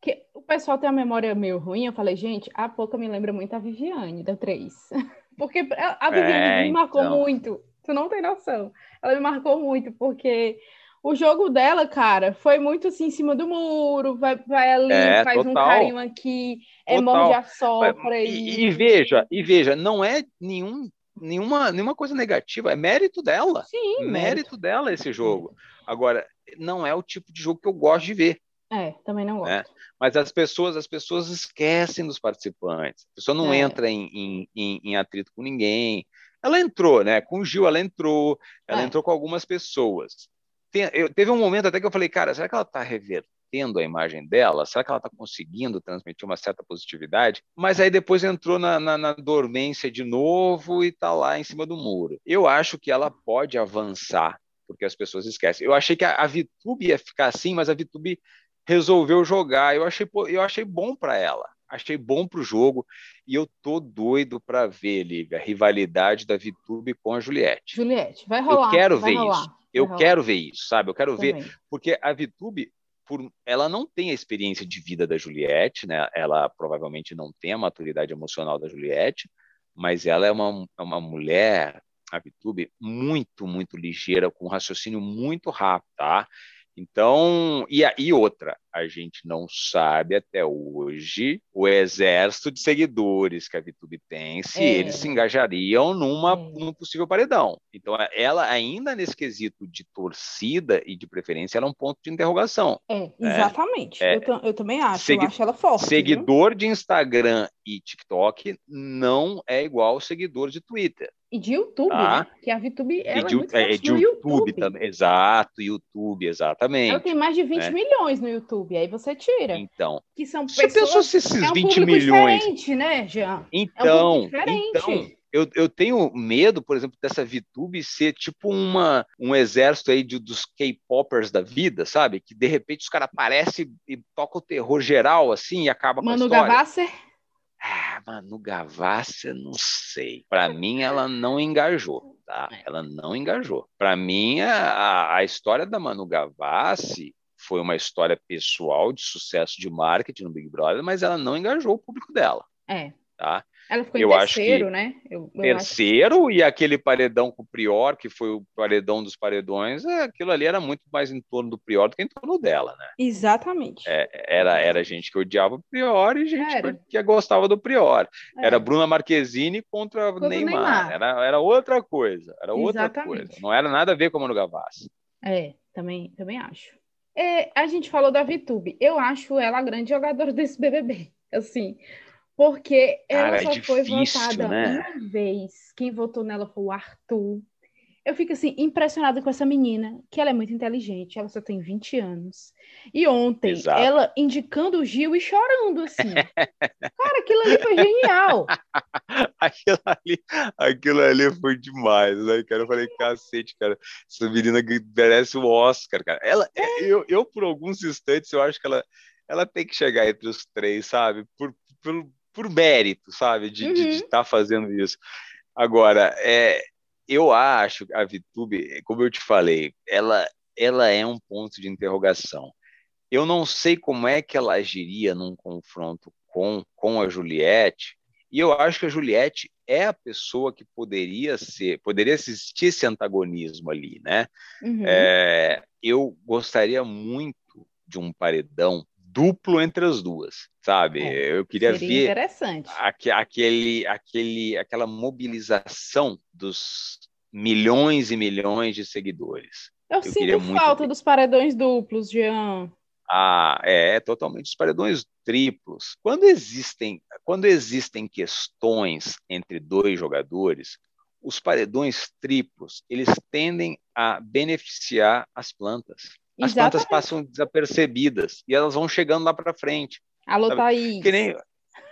Que o pessoal tem a memória meio ruim. Eu falei, gente, a Pouca me lembra muito a Viviane da 3. Porque a Viviane é, me marcou então... muito. Tu não tem noção. Ela me marcou muito, porque o jogo dela, cara, foi muito assim em cima do muro, vai, vai ali, é, faz total. um carinho aqui, é morde a sopra. E, e, veja, e veja, não é nenhum, nenhuma, nenhuma coisa negativa, é mérito dela. Sim, mérito, mérito dela esse jogo. Agora, não é o tipo de jogo que eu gosto de ver. É, também não gosto. Né? Mas as pessoas, as pessoas esquecem dos participantes. A pessoa não é. entra em, em, em, em atrito com ninguém. Ela entrou, né? Com o Gil, ela entrou, ela é. entrou com algumas pessoas. Tem, eu, teve um momento até que eu falei, cara, será que ela está revertendo a imagem dela? Será que ela está conseguindo transmitir uma certa positividade? Mas aí depois entrou na, na, na dormência de novo e está lá em cima do muro. Eu acho que ela pode avançar, porque as pessoas esquecem. Eu achei que a, a Vitube ia ficar assim, mas a Vitube resolveu jogar. Eu achei, eu achei bom para ela achei bom para o jogo e eu tô doido para ver, Liga, a rivalidade da Vitube com a Juliette. Juliette, vai rolar. Eu quero ver rolar, isso. Eu rolar. quero ver isso, sabe? Eu quero Também. ver, porque a Vitube, por, ela não tem a experiência de vida da Juliette, né? Ela provavelmente não tem a maturidade emocional da Juliette, mas ela é uma, é uma mulher, a Vitube, muito, muito ligeira, com um raciocínio muito rápido, tá? Então, e, e outra, a gente não sabe até hoje o exército de seguidores que a VTube tem, se é. eles se engajariam numa, é. num possível paredão. Então, ela ainda nesse quesito de torcida e de preferência, ela é um ponto de interrogação. É, né? exatamente. É, eu, eu, também acho, segui eu acho ela forte. Seguidor viu? de Instagram e TikTok não é igual ao seguidor de Twitter. E de YouTube, tá? né? Que a VTube ela de, é muito é, de YouTube, YouTube, também. Exato, YouTube, exatamente. Ela tem mais de 20 né? milhões no YouTube, aí você tira. Então. Que são pessoas. Você pensou se esses é um 20 milhões. diferente, né, Jean? Então, é um então, então, eu, eu tenho medo, por exemplo, dessa VTube ser tipo uma, um exército aí de, dos K-popers da vida, sabe? Que de repente os caras aparecem e tocam o terror geral, assim, e acaba com a história. Manu Gavasser? Ah, Manu Gavassi, não sei. Para mim, ela não engajou, tá? É. Ela não engajou. Para mim, a, a história da Manu Gavassi foi uma história pessoal de sucesso de marketing no Big Brother, mas ela não engajou o público dela. É. Tá? Ela ficou eu em terceiro, que né? Eu, eu terceiro, acho... e aquele paredão com o Prior, que foi o paredão dos paredões, é, aquilo ali era muito mais em torno do Prior do que em torno dela, né? Exatamente. É, era, era gente que odiava o Prior e gente era. que gostava do Prior. É. Era Bruna Marquezine contra, contra Neymar. Neymar. Era, era outra coisa. Era outra Exatamente. coisa. Não era nada a ver com a Manu Gavassi. É, também, também acho. É, a gente falou da VTube. Eu acho ela a grande jogadora desse BBB. Assim, porque ela Cara, é só é difícil, foi votada né? uma vez. Quem votou nela foi o Arthur. Eu fico assim, impressionada com essa menina, que ela é muito inteligente, ela só tem 20 anos. E ontem, Exato. ela indicando o Gil e chorando, assim. Cara, aquilo ali foi genial. aquilo, ali, aquilo ali foi demais, né, cara? Eu falei, cacete, cara, essa menina merece o Oscar, cara. Ela, é. eu, eu, por alguns instantes, eu acho que ela, ela tem que chegar entre os três, sabe? Por, por, por mérito, sabe, de estar uhum. tá fazendo isso. Agora, é, eu acho a VTube, como eu te falei, ela, ela é um ponto de interrogação. Eu não sei como é que ela agiria num confronto com, com a Juliette, e eu acho que a Juliette é a pessoa que poderia ser, poderia existir esse antagonismo ali, né? Uhum. É, eu gostaria muito de um paredão duplo entre as duas, sabe? É, eu queria ver interessante. aquele, aquele, aquela mobilização dos milhões e milhões de seguidores. Eu, eu sinto falta ver. dos paredões duplos, Jean. Ah, é, totalmente os paredões triplos. Quando existem, quando existem questões entre dois jogadores, os paredões triplos, eles tendem a beneficiar as plantas as Exatamente. plantas passam desapercebidas e elas vão chegando lá para frente. Alô, sabe? Thaís. Que nem,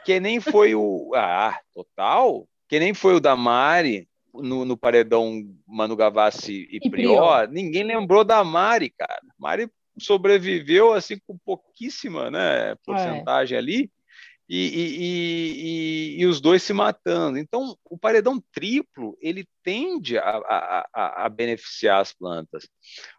que nem foi o. Ah, total. Que nem foi o da Mari no, no paredão Manu Gavassi e, e Prior. Prior. Ninguém lembrou da Mari, cara. Mari sobreviveu assim com pouquíssima né, porcentagem é. ali e, e, e, e, os dois se matando. Então, o paredão triplo ele tende a, a, a, a, beneficiar as plantas.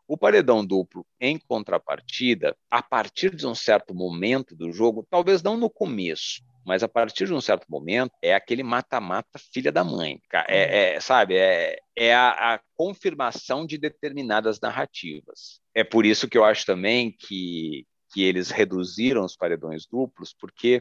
O paredão duplo, em contrapartida, a partir de um certo momento do jogo, talvez não no começo, mas a partir de um certo momento é aquele mata-mata filha da mãe. É, é sabe, é, é a, a confirmação de determinadas narrativas. É por isso que eu acho também que que eles reduziram os paredões duplos, porque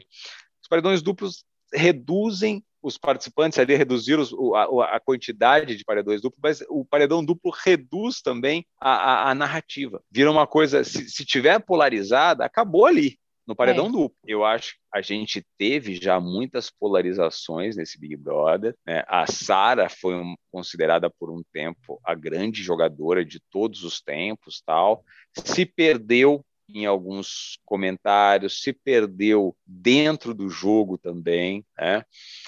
os paredões duplos reduzem os participantes ali reduziram a, a, quantidade de paredões duplos, mas o paredão duplo reduz também a, a, a narrativa. Vira uma coisa, se, se tiver polarizada, acabou ali no paredão é. duplo. Eu acho que a gente teve já muitas polarizações nesse Big Brother. Né? A Sara foi um, considerada por um tempo a grande jogadora de todos os tempos, tal. Se perdeu em alguns comentários, se perdeu dentro do jogo também, né?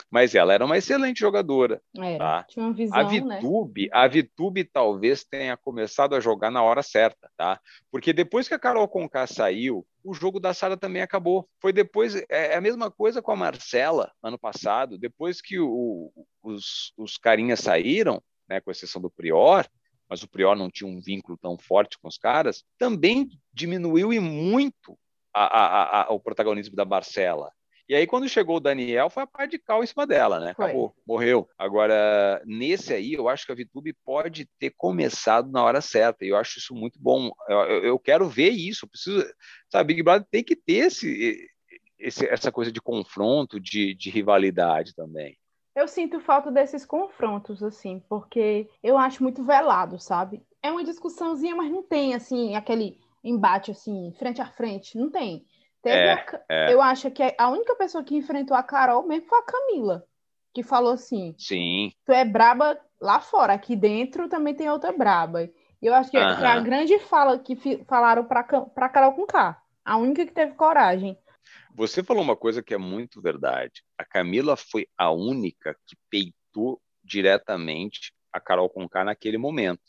Mas ela era uma excelente jogadora. Era, tá? tinha uma visão, a Vitube, né? a Vitube talvez tenha começado a jogar na hora certa, tá? Porque depois que a Carol Conká saiu, o jogo da Sara também acabou. Foi depois, é, é a mesma coisa com a Marcela ano passado, depois que o, os, os carinhas saíram, né, com exceção do Prior, mas o Prior não tinha um vínculo tão forte com os caras, também diminuiu e muito a, a, a, o protagonismo da Marcela. E aí, quando chegou o Daniel, foi a parte de cal em cima dela, né? Acabou, foi. morreu. Agora, nesse aí, eu acho que a VTube pode ter começado na hora certa, e eu acho isso muito bom. Eu, eu quero ver isso, eu preciso. Sabe, Big Brother tem que ter esse, esse, essa coisa de confronto, de, de rivalidade também. Eu sinto falta desses confrontos, assim, porque eu acho muito velado, sabe? É uma discussãozinha, mas não tem, assim, aquele embate, assim, frente a frente. Não tem. É, a... é. Eu acho que a única pessoa que enfrentou a Carol mesmo foi a Camila, que falou assim: Sim. Tu é braba lá fora, aqui dentro também tem outra braba. E eu acho que, uh -huh. que a grande fala que falaram para Carol com K, a única que teve coragem. Você falou uma coisa que é muito verdade. A Camila foi a única que aceitou diretamente a Carol Conká naquele momento,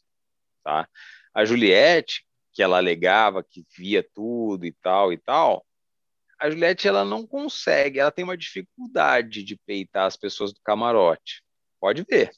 tá? A Juliette, que ela alegava que via tudo e tal e tal, a Juliette ela não consegue, ela tem uma dificuldade de peitar as pessoas do camarote. Pode ver.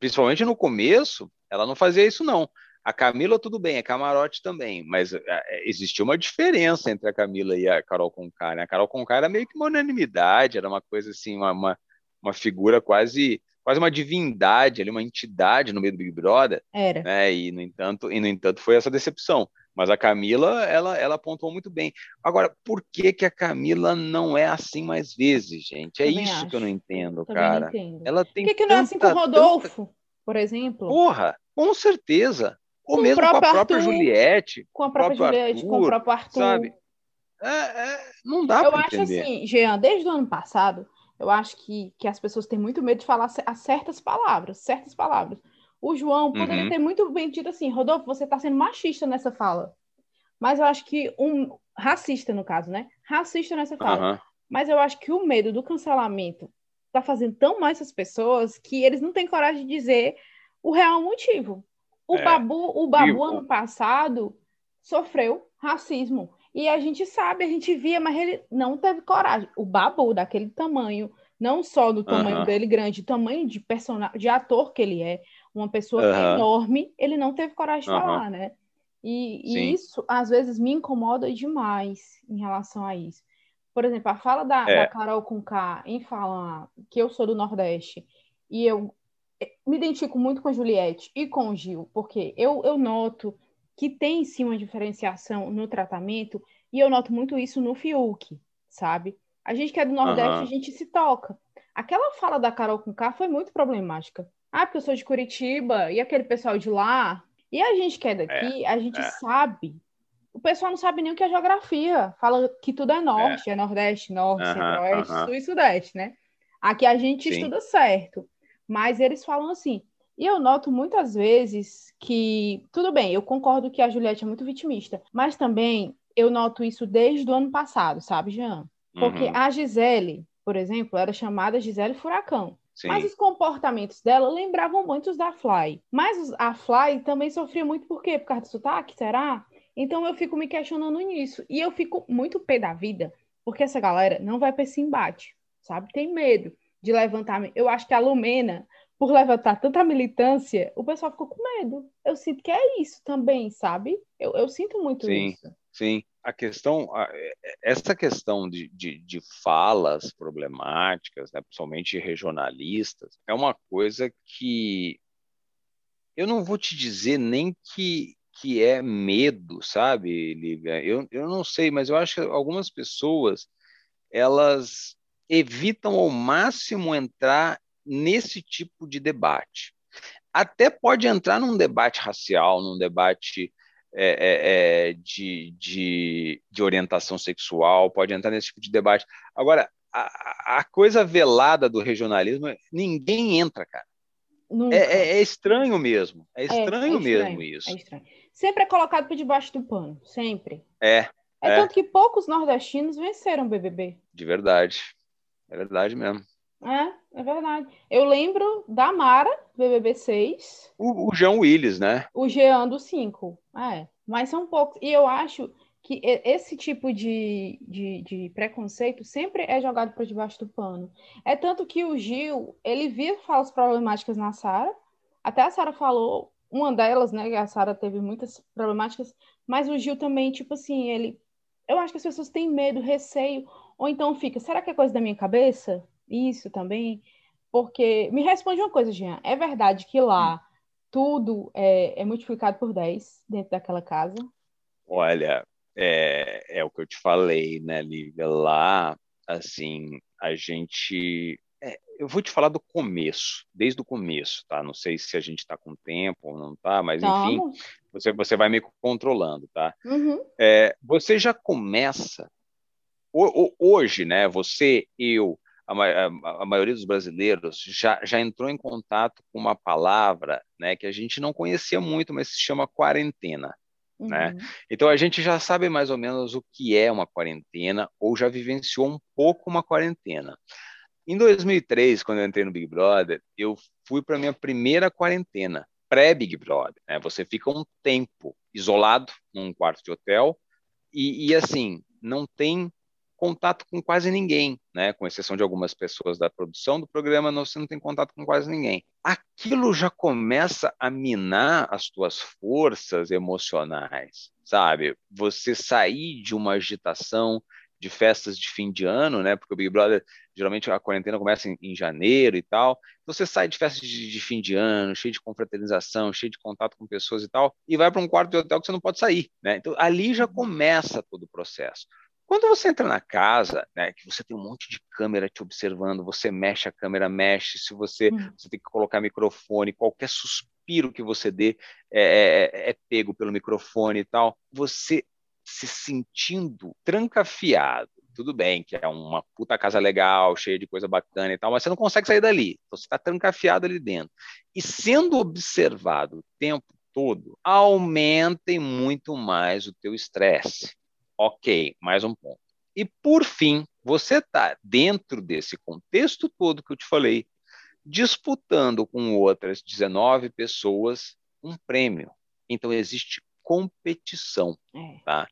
Principalmente no começo, ela não fazia isso não. A Camila, tudo bem, é camarote também, mas é, é, existia uma diferença entre a Camila e a Carol Conká. Né? A Carol Conká era meio que uma unanimidade, era uma coisa assim, uma, uma, uma figura quase quase uma divindade ali, uma entidade no meio do Big Brother. Era. Né? E, no entanto, e, no entanto, foi essa decepção. Mas a Camila, ela, ela apontou muito bem. Agora, por que, que a Camila não é assim mais vezes, gente? É Também isso acho. que eu não entendo, Também cara. Não entendo. Ela tem por que, que não é assim com o Rodolfo, tanta... por exemplo? Porra, com certeza. Ou com mesmo com a própria Arthur, Juliette. Com a própria Juliette, Arthur, com o próprio Arthur. Sabe? É, é, não dá Eu acho entender. assim, Jean, desde o ano passado, eu acho que, que as pessoas têm muito medo de falar certas palavras, certas palavras. O João poderia uhum. ter muito bem dito assim, Rodolfo, você está sendo machista nessa fala. Mas eu acho que um racista no caso, né? Racista nessa fala. Uhum. Mas eu acho que o medo do cancelamento está fazendo tão mais as pessoas que eles não têm coragem de dizer o real motivo. O é. Babu, o Babu ano passado sofreu racismo. E a gente sabe, a gente via, mas ele não teve coragem. O Babu, daquele tamanho, não só do tamanho uhum. dele grande, tamanho de personagem, de ator que ele é, uma pessoa uhum. enorme, ele não teve coragem de uhum. falar, né? E, e, isso, às vezes, me incomoda demais em relação a isso. Por exemplo, a fala da, é. da Carol K em falar que eu sou do Nordeste e eu me identifico muito com a Juliette e com o Gil, porque eu, eu noto que tem sim uma diferenciação no tratamento, e eu noto muito isso no Fiuk, sabe? A gente que é do Nordeste, uhum. a gente se toca. Aquela fala da Carol com K foi muito problemática. Ah, porque eu sou de Curitiba, e aquele pessoal de lá. E a gente que é daqui, é, a gente é. sabe. O pessoal não sabe nem o que é geografia. Fala que tudo é norte, é, é nordeste, norte, uhum, centro-oeste, uhum. sul e sudeste, né? Aqui a gente Sim. estuda certo. Mas eles falam assim. E eu noto muitas vezes que, tudo bem, eu concordo que a Juliette é muito vitimista, mas também eu noto isso desde o ano passado, sabe, Jean? Porque uhum. a Gisele, por exemplo, era chamada Gisele Furacão. Sim. Mas os comportamentos dela lembravam muito os da Fly. Mas a Fly também sofria muito por quê? Por causa do sotaque, será? Então eu fico me questionando nisso. E eu fico muito pé da vida, porque essa galera não vai para esse embate, sabe? Tem medo de levantar. Eu acho que a Lumena, por levantar tanta militância, o pessoal ficou com medo. Eu sinto que é isso também, sabe? Eu, eu sinto muito sim, isso. Sim, a questão, essa questão de, de, de falas problemáticas, né, principalmente regionalistas, é uma coisa que eu não vou te dizer nem que, que é medo, sabe, Lívia? Eu, eu não sei, mas eu acho que algumas pessoas elas evitam ao máximo entrar nesse tipo de debate. Até pode entrar num debate racial, num debate é, é, é de, de, de, orientação sexual, pode entrar nesse tipo de debate. Agora, a, a coisa velada do regionalismo, ninguém entra, cara. É, é, é, estranho mesmo. É, é estranho, mesmo isso. Estranho. Sempre é colocado por debaixo do pano, sempre. É. É, tanto que poucos nordestinos venceram o BBB. De verdade. É verdade mesmo. É, é verdade. Eu lembro da Mara, BBB 6. O, o Jean Willis, né? O Jean do 5. É, mas são poucos. E eu acho que esse tipo de, de, de preconceito sempre é jogado por debaixo do pano. É tanto que o Gil, ele viu falas problemáticas na Sara. Até a Sara falou, uma delas, né? A Sara teve muitas problemáticas, mas o Gil também, tipo assim, ele. Eu acho que as pessoas têm medo, receio ou então fica, será que é coisa da minha cabeça? Isso também. Porque me responde uma coisa, Jean. É verdade que lá tudo é, é multiplicado por 10 dentro daquela casa? Olha, é, é o que eu te falei, né, Lívia? Lá, assim, a gente. É, eu vou te falar do começo, desde o começo, tá? Não sei se a gente está com tempo ou não tá, mas enfim, você, você vai me controlando, tá? Uhum. É, você já começa hoje, né, você, eu, a, a, a, maioria dos brasileiros já, já entrou em contato com uma palavra né, que a gente não conhecia muito, mas se chama quarentena. Né? Uhum. Né? Então a gente já sabe mais ou menos o que é uma quarentena ou já vivenciou um pouco uma quarentena. Em 2003, quando eu entrei no Big Brother, eu fui para minha primeira quarentena, pré-Big Brother. Né? Você fica um tempo isolado num quarto de hotel e, e, assim, não tem contato com quase ninguém, né? Com exceção de algumas pessoas da produção do programa, você não tem contato com quase ninguém. Aquilo já começa a minar as tuas forças emocionais, sabe? Você sair de uma agitação de festas de fim de ano, né? Porque o Big Brother, geralmente a quarentena começa em, em janeiro e tal. Você sai de festas de, de, fim de ano, cheio de confraternização, cheio de contato com pessoas e tal, e vai para um quarto de hotel que você não pode sair, né? Então ali já começa todo o processo. Quando você entra na casa, né, que você tem um monte de câmera te observando, você mexe a câmera, mexe, se você, hum. você tem que colocar microfone, qualquer suspiro que você dê é, é, é pego pelo microfone e tal, você se sentindo trancafiado. Tudo bem que é uma puta casa legal, cheia de coisa bacana e tal, mas você não consegue sair dali. Então você está trancafiado ali dentro. E sendo observado o tempo todo, aumentem muito mais o teu estresse. Ok, mais um ponto. E por fim, você está dentro desse contexto todo que eu te falei, disputando com outras 19 pessoas um prêmio. Então existe competição. É. Tá?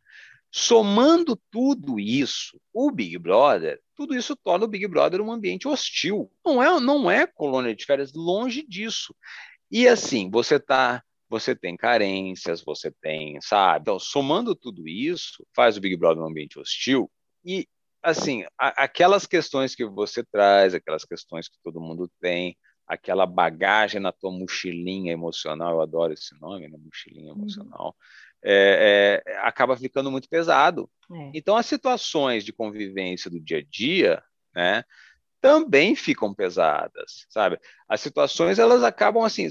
Somando tudo isso, o Big Brother, tudo isso torna o Big Brother um ambiente hostil. Não é, não é colônia de férias, longe disso. E assim, você tá, você tem carências, você tem, sabe? Então, somando tudo isso, faz o Big Brother um ambiente hostil. E assim, a, aquelas questões que você traz, aquelas questões que todo mundo tem, aquela bagagem na tua mochilinha emocional, eu adoro esse nome, né? mochilinha uhum. emocional, uhum. é, é, acaba ficando muito pesado. É. Então, as situações de convivência do dia a dia, né, também ficam pesadas, sabe? As situações, elas acabam assim,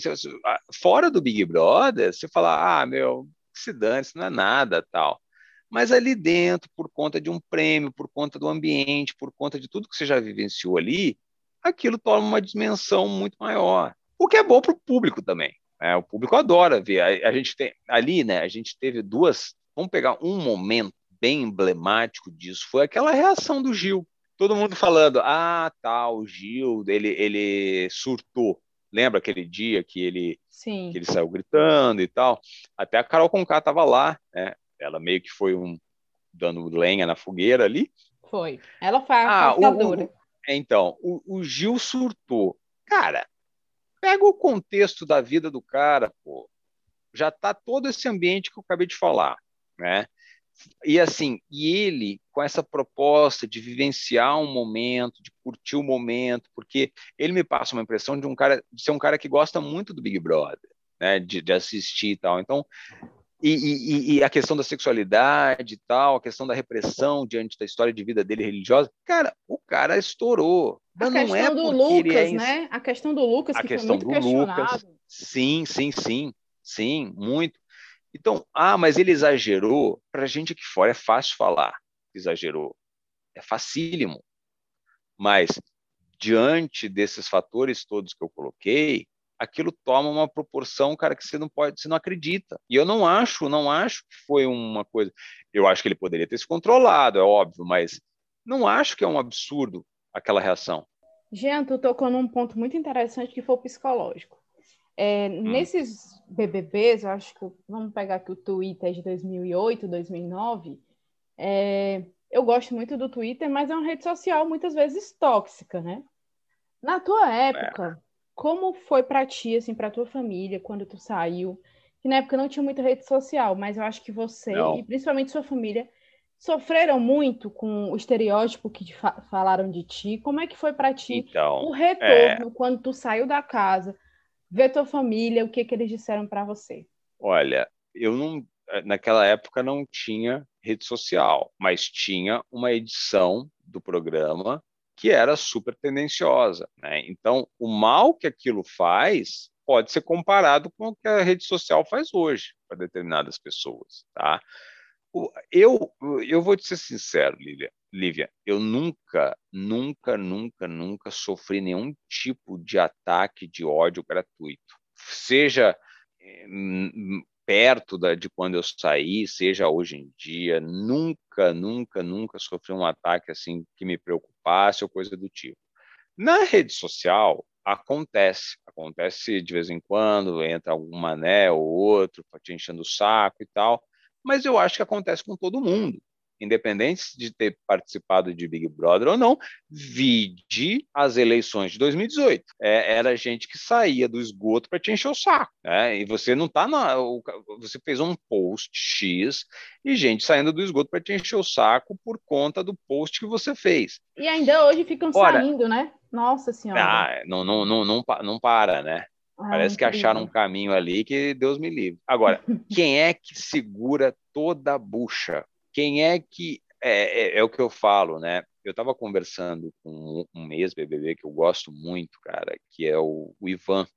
fora do Big Brother, você fala, ah, meu, se dane, isso não é nada, tal. Mas ali dentro, por conta de um prêmio, por conta do ambiente, por conta de tudo que você já vivenciou ali, aquilo toma uma dimensão muito maior. O que é bom para o público também. Né? O público adora ver. A, a, gente tem ali, né? A gente teve duas. Vamos pegar um momento bem emblemático disso. Foi aquela reação do Gil. Todo mundo falando, ah, tá, o Gil, ele, ele surtou. Lembra aquele dia que ele, Sim. que ele saiu gritando e tal? Até a Carol Conká estava lá, né? Ela meio que foi um dando lenha na fogueira ali. Foi. Ela foi a ah, o, o, então, o, o Gil surtou. Cara, pega o contexto da vida do cara, pô. Já tá todo esse ambiente que eu acabei de falar, né? E assim, e ele com essa proposta de vivenciar um momento, de curtir o momento, porque ele me passa uma impressão de um cara, de ser um cara que gosta muito do Big Brother, né? De, de assistir e tal. Então, e, e, e, a questão da sexualidade e tal, a questão da repressão diante da história de vida dele religiosa, cara, o cara estourou. A questão é do Lucas, é... né? A questão do Lucas, a que questão foi muito do Lucas. Sim, sim, sim, sim, muito. Então, ah, mas ele exagerou. Para a gente aqui fora é fácil falar exagerou. É facílimo. Mas, diante desses fatores todos que eu coloquei, aquilo toma uma proporção, cara, que você não pode, você não acredita. E eu não acho, não acho que foi uma coisa. Eu acho que ele poderia ter se controlado, é óbvio, mas não acho que é um absurdo aquela reação. Jean, tu tocou num ponto muito interessante que foi o psicológico. É, hum. Nesses BBBs, eu acho que vamos pegar aqui o Twitter de 2008, 2009. É, eu gosto muito do Twitter, mas é uma rede social muitas vezes tóxica, né? Na tua época, é como foi para ti, assim, para tua família, quando tu saiu? Que na época não tinha muita rede social, mas eu acho que você não. e principalmente sua família sofreram muito com o estereótipo que fa falaram de ti. Como é que foi para ti então, o retorno é... quando tu saiu da casa, ver tua família, o que que eles disseram para você? Olha, eu não naquela época não tinha rede social, mas tinha uma edição do programa que era super tendenciosa. Né? Então, o mal que aquilo faz pode ser comparado com o que a rede social faz hoje para determinadas pessoas. Tá? Eu, eu vou te ser sincero, Lívia, Lívia, eu nunca, nunca, nunca, nunca sofri nenhum tipo de ataque de ódio gratuito. Seja eh, perto da, de quando eu saí, seja hoje em dia, nunca, nunca, nunca sofri um ataque assim que me preocupasse ou coisa do tipo. Na rede social, acontece. Acontece de vez em quando, entra algum mané ou outro, te enchendo o saco e tal. Mas eu acho que acontece com todo mundo independente de ter participado de Big Brother ou não, vide as eleições de 2018. É, era gente que saía do esgoto para te encher o saco. Né? E você não está na. Você fez um post X e gente saindo do esgoto para te encher o saco por conta do post que você fez. E ainda hoje ficam Ora, saindo, né? Nossa Senhora. Ah, não, não, não, não, não para, né? Ah, Parece que acharam um caminho ali que Deus me livre. Agora, quem é que segura toda a bucha? quem é que é, é, é, o que eu falo, né? Eu estava conversando com um ex-BBB que eu gosto muito, cara, que é o, o, Ivan,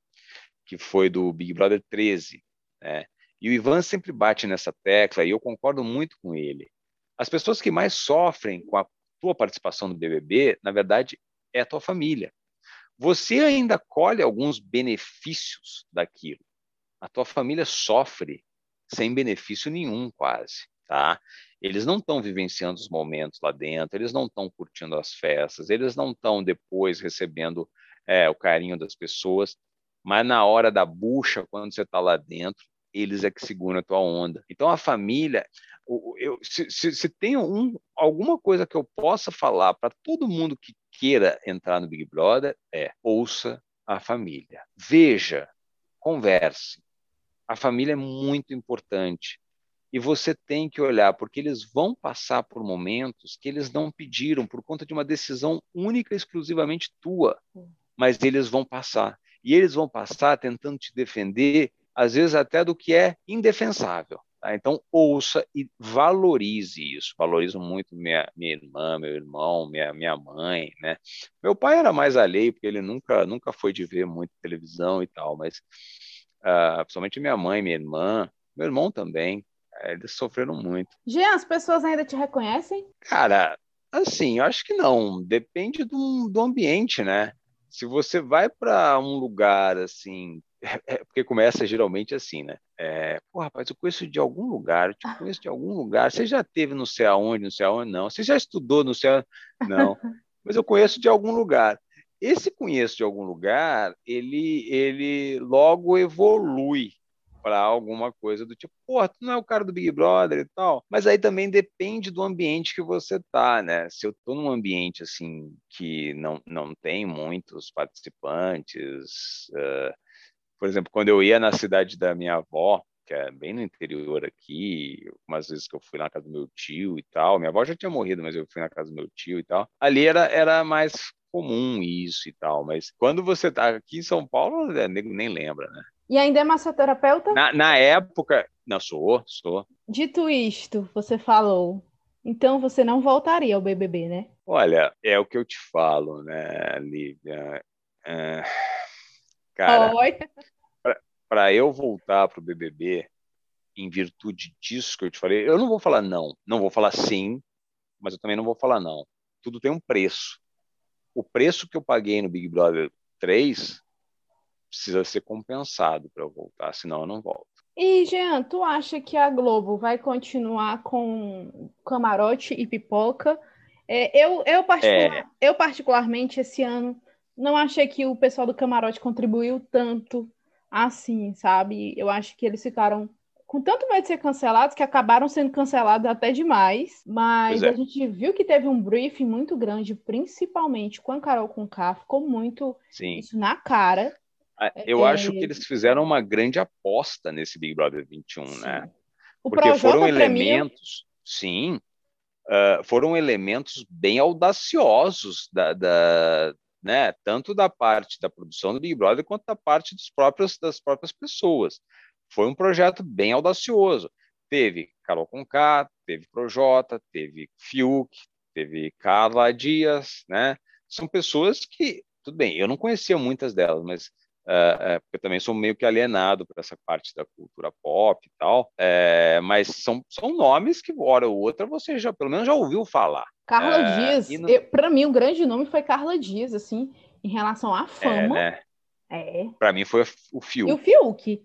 que foi do Big Brother 13, né? E o Ivan sempre bate nessa tecla e eu concordo muito com ele. As pessoas que mais sofrem com a tua participação no BBB, na verdade, é a tua família. Você ainda colhe alguns benefícios daquilo. A tua família sofre sem benefício nenhum, quase, tá? Eles não estão vivenciando os momentos lá dentro, eles não estão curtindo as festas, eles não estão depois recebendo é, o carinho das pessoas, mas na hora da bucha, quando você está lá dentro, eles é que seguram a tua onda. Então a família, eu, se, se, se tem um, alguma coisa que eu possa falar para todo mundo que queira entrar no Big Brother, é ouça a família. Veja, converse. A família é muito importante. E você tem que olhar, porque eles vão passar por momentos que eles não pediram por conta de uma decisão única, exclusivamente tua, mas eles vão passar. E eles vão passar tentando te defender, às vezes até do que é indefensável. Tá? Então, ouça e valorize isso. Valorizo muito minha, minha irmã, meu irmão, minha, minha mãe. Né? Meu pai era mais alheio, porque ele nunca, nunca foi de ver muito televisão e tal, mas uh, principalmente minha mãe, minha irmã, meu irmão também. É, eles sofreram muito. Jean, as pessoas ainda te reconhecem? Cara, assim, eu acho que não. Depende do, do ambiente, né? Se você vai para um lugar assim, é, é, porque começa geralmente assim, né? É, Pô, rapaz, eu conheço de algum lugar, eu te conheço de algum lugar. Você já teve no sei aonde, no sei aonde? Não. Você já estudou no sei Não. Mas eu conheço de algum lugar. Esse conheço de algum lugar, ele, ele logo evolui para alguma coisa do tipo, pô, tu não é o cara do Big Brother e tal. Mas aí também depende do ambiente que você tá, né? Se eu tô num ambiente assim que não, não tem muitos participantes, uh, por exemplo, quando eu ia na cidade da minha avó, que é bem no interior aqui, umas vezes que eu fui na casa do meu tio e tal, minha avó já tinha morrido, mas eu fui na casa do meu tio e tal. Ali era, era mais comum isso e tal, mas quando você tá aqui em São Paulo, é, nem lembra, né? E ainda é massoterapeuta? Na, na época, não, sou, sou. Dito isto, você falou, então você não voltaria ao BBB, né? Olha, é o que eu te falo, né, Lívia? É... Cara, para eu voltar para o BBB, em virtude disso que eu te falei, eu não vou falar não, não vou falar sim, mas eu também não vou falar não. Tudo tem um preço. O preço que eu paguei no Big Brother 3 precisa ser compensado para eu voltar, senão eu não volto. E, Jean, tu acha que a Globo vai continuar com camarote e pipoca? É, eu, eu, particular, é. eu, particularmente, esse ano, não achei que o pessoal do camarote contribuiu tanto assim, sabe? Eu acho que eles ficaram com tanto medo de ser cancelados que acabaram sendo cancelados até demais. Mas é. a gente viu que teve um briefing muito grande, principalmente com a Carol Conká, ficou muito Sim. isso na cara. Ah, eu é... acho que eles fizeram uma grande aposta nesse Big Brother 21, sim. né? O Porque foram elementos, sim, uh, foram elementos bem audaciosos da, da, né, tanto da parte da produção do Big Brother quanto da parte dos próprios, das próprias pessoas. Foi um projeto bem audacioso. Teve Carol Conká, teve Projota, teve Fiuk, teve Carla Dias, né? São pessoas que, tudo bem, eu não conhecia muitas delas, mas Uh, porque eu também sou meio que alienado por essa parte da cultura pop e tal, é, mas são, são nomes que, hora ou outra, você já, pelo menos, já ouviu falar. Carla é, Dias, para mim, o grande nome foi Carla Dias, assim, em relação à fama. É, né? é. Para mim foi o Fiuk. E o Fiuk,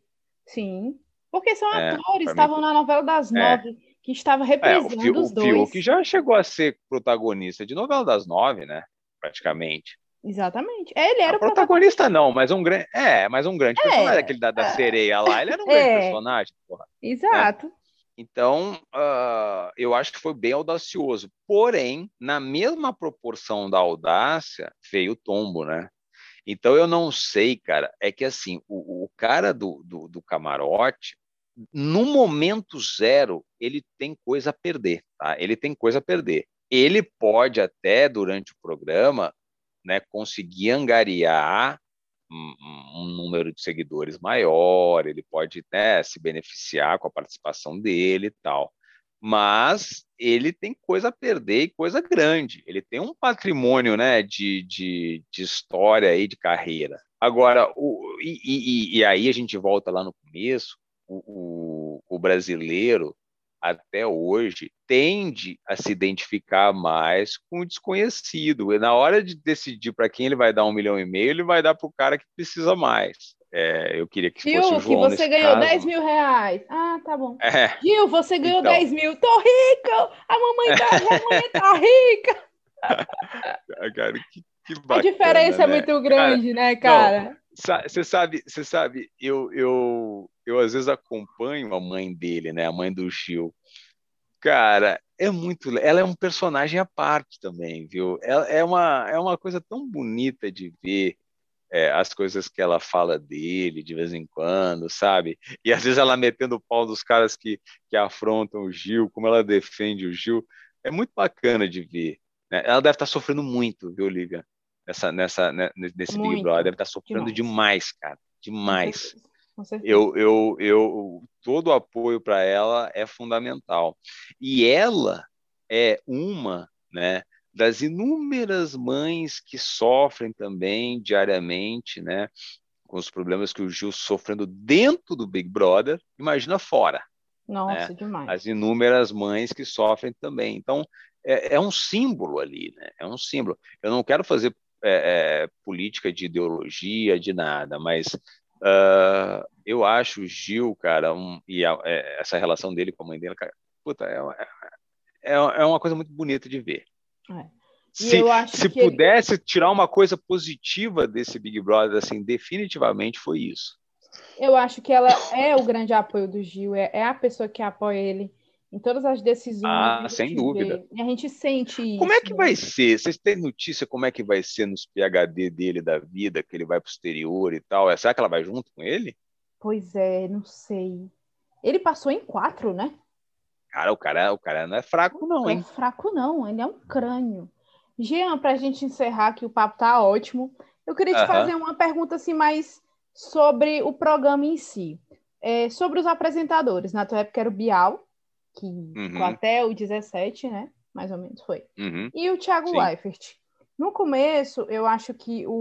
sim. Porque são é, atores, estavam na novela das nove, que estava representando o Fiuk, os dois. O Fiuk já chegou a ser protagonista de novela das nove, né? Praticamente. Exatamente. Ele era o protagonista, protagonista, não, mas um grande. É, mas um grande é, personagem, aquele da, da é, sereia lá, ele era um grande é, personagem, porra. Exato. Né? Então, uh, eu acho que foi bem audacioso. Porém, na mesma proporção da audácia, veio o tombo, né? Então, eu não sei, cara. É que, assim, o, o cara do, do, do camarote, no momento zero, ele tem coisa a perder, tá? Ele tem coisa a perder. Ele pode até, durante o programa, né, conseguir angariar um, número de seguidores maior, ele pode né, se beneficiar com a participação dele e tal. Mas ele tem coisa a perder e coisa grande. Ele tem um patrimônio né, de, de, de história e de carreira. Agora, o, e, e, e, aí a gente volta lá no começo, o, o, o brasileiro até hoje tende a se identificar mais com o desconhecido. E na hora de decidir para quem ele vai dar um milhão e meio, ele vai dar para o cara que precisa mais. É, eu queria que Gil, fosse o João que você ganhou caso. 10 mil reais. Ah, tá bom. É. Gil, você ganhou então... 10 mil. Tô rico! A mamãe tá, a mamãe tá rica! cara, que, que bacana, A diferença é né? é muito grande, cara, né, cara? Você sabe, você sabe, eu, eu, eu às vezes acompanho a mãe dele, né, a mãe do Gil. Cara, é muito, ela é um personagem à parte também, viu? Ela é uma, é uma coisa tão bonita de ver é, as coisas que ela fala dele de vez em quando, sabe? E às vezes ela metendo o pau dos caras que, que afrontam o Gil, como ela defende o Gil, é muito bacana de ver. Né? Ela deve estar sofrendo muito, viu, Lívia? Nessa, nessa, né, nesse muito. Big Brother, deve estar sofrendo demais, demais cara, demais eu, eu, eu, todo o apoio para ela é fundamental. E ela é uma né, das inúmeras mães que sofrem também diariamente né, com os problemas que o Gil sofrendo dentro do Big Brother, imagina fora. Nossa, né? demais. As inúmeras mães que sofrem também. Então, é, é um símbolo ali, né? É um símbolo. Eu não quero fazer é, é, política de ideologia, de nada, mas Uh, eu acho o Gil, cara, um, e a, é, essa relação dele com a mãe dele, cara, puta, é, é, é uma coisa muito bonita de ver. Se, se pudesse ele... tirar uma coisa positiva desse Big Brother, assim, definitivamente foi isso. Eu acho que ela é o grande apoio do Gil, é, é a pessoa que apoia ele em todas as decisões. Ah, sem dúvida. Vê, e a gente sente isso. Como é que né? vai ser? Vocês têm notícia como é que vai ser nos PHD dele da vida, que ele vai para o exterior e tal? Será que ela vai junto com ele? Pois é, não sei. Ele passou em quatro, né? Cara, o cara, o cara não é fraco, não, não hein? Não é fraco, não. Ele é um crânio. Jean, para a gente encerrar, que o papo tá ótimo, eu queria te uh -huh. fazer uma pergunta assim mais sobre o programa em si. É, sobre os apresentadores. Na tua época era o Bial, que uhum. até o 17, né? Mais ou menos foi. Uhum. E o Thiago Sim. Leifert. No começo, eu acho que o,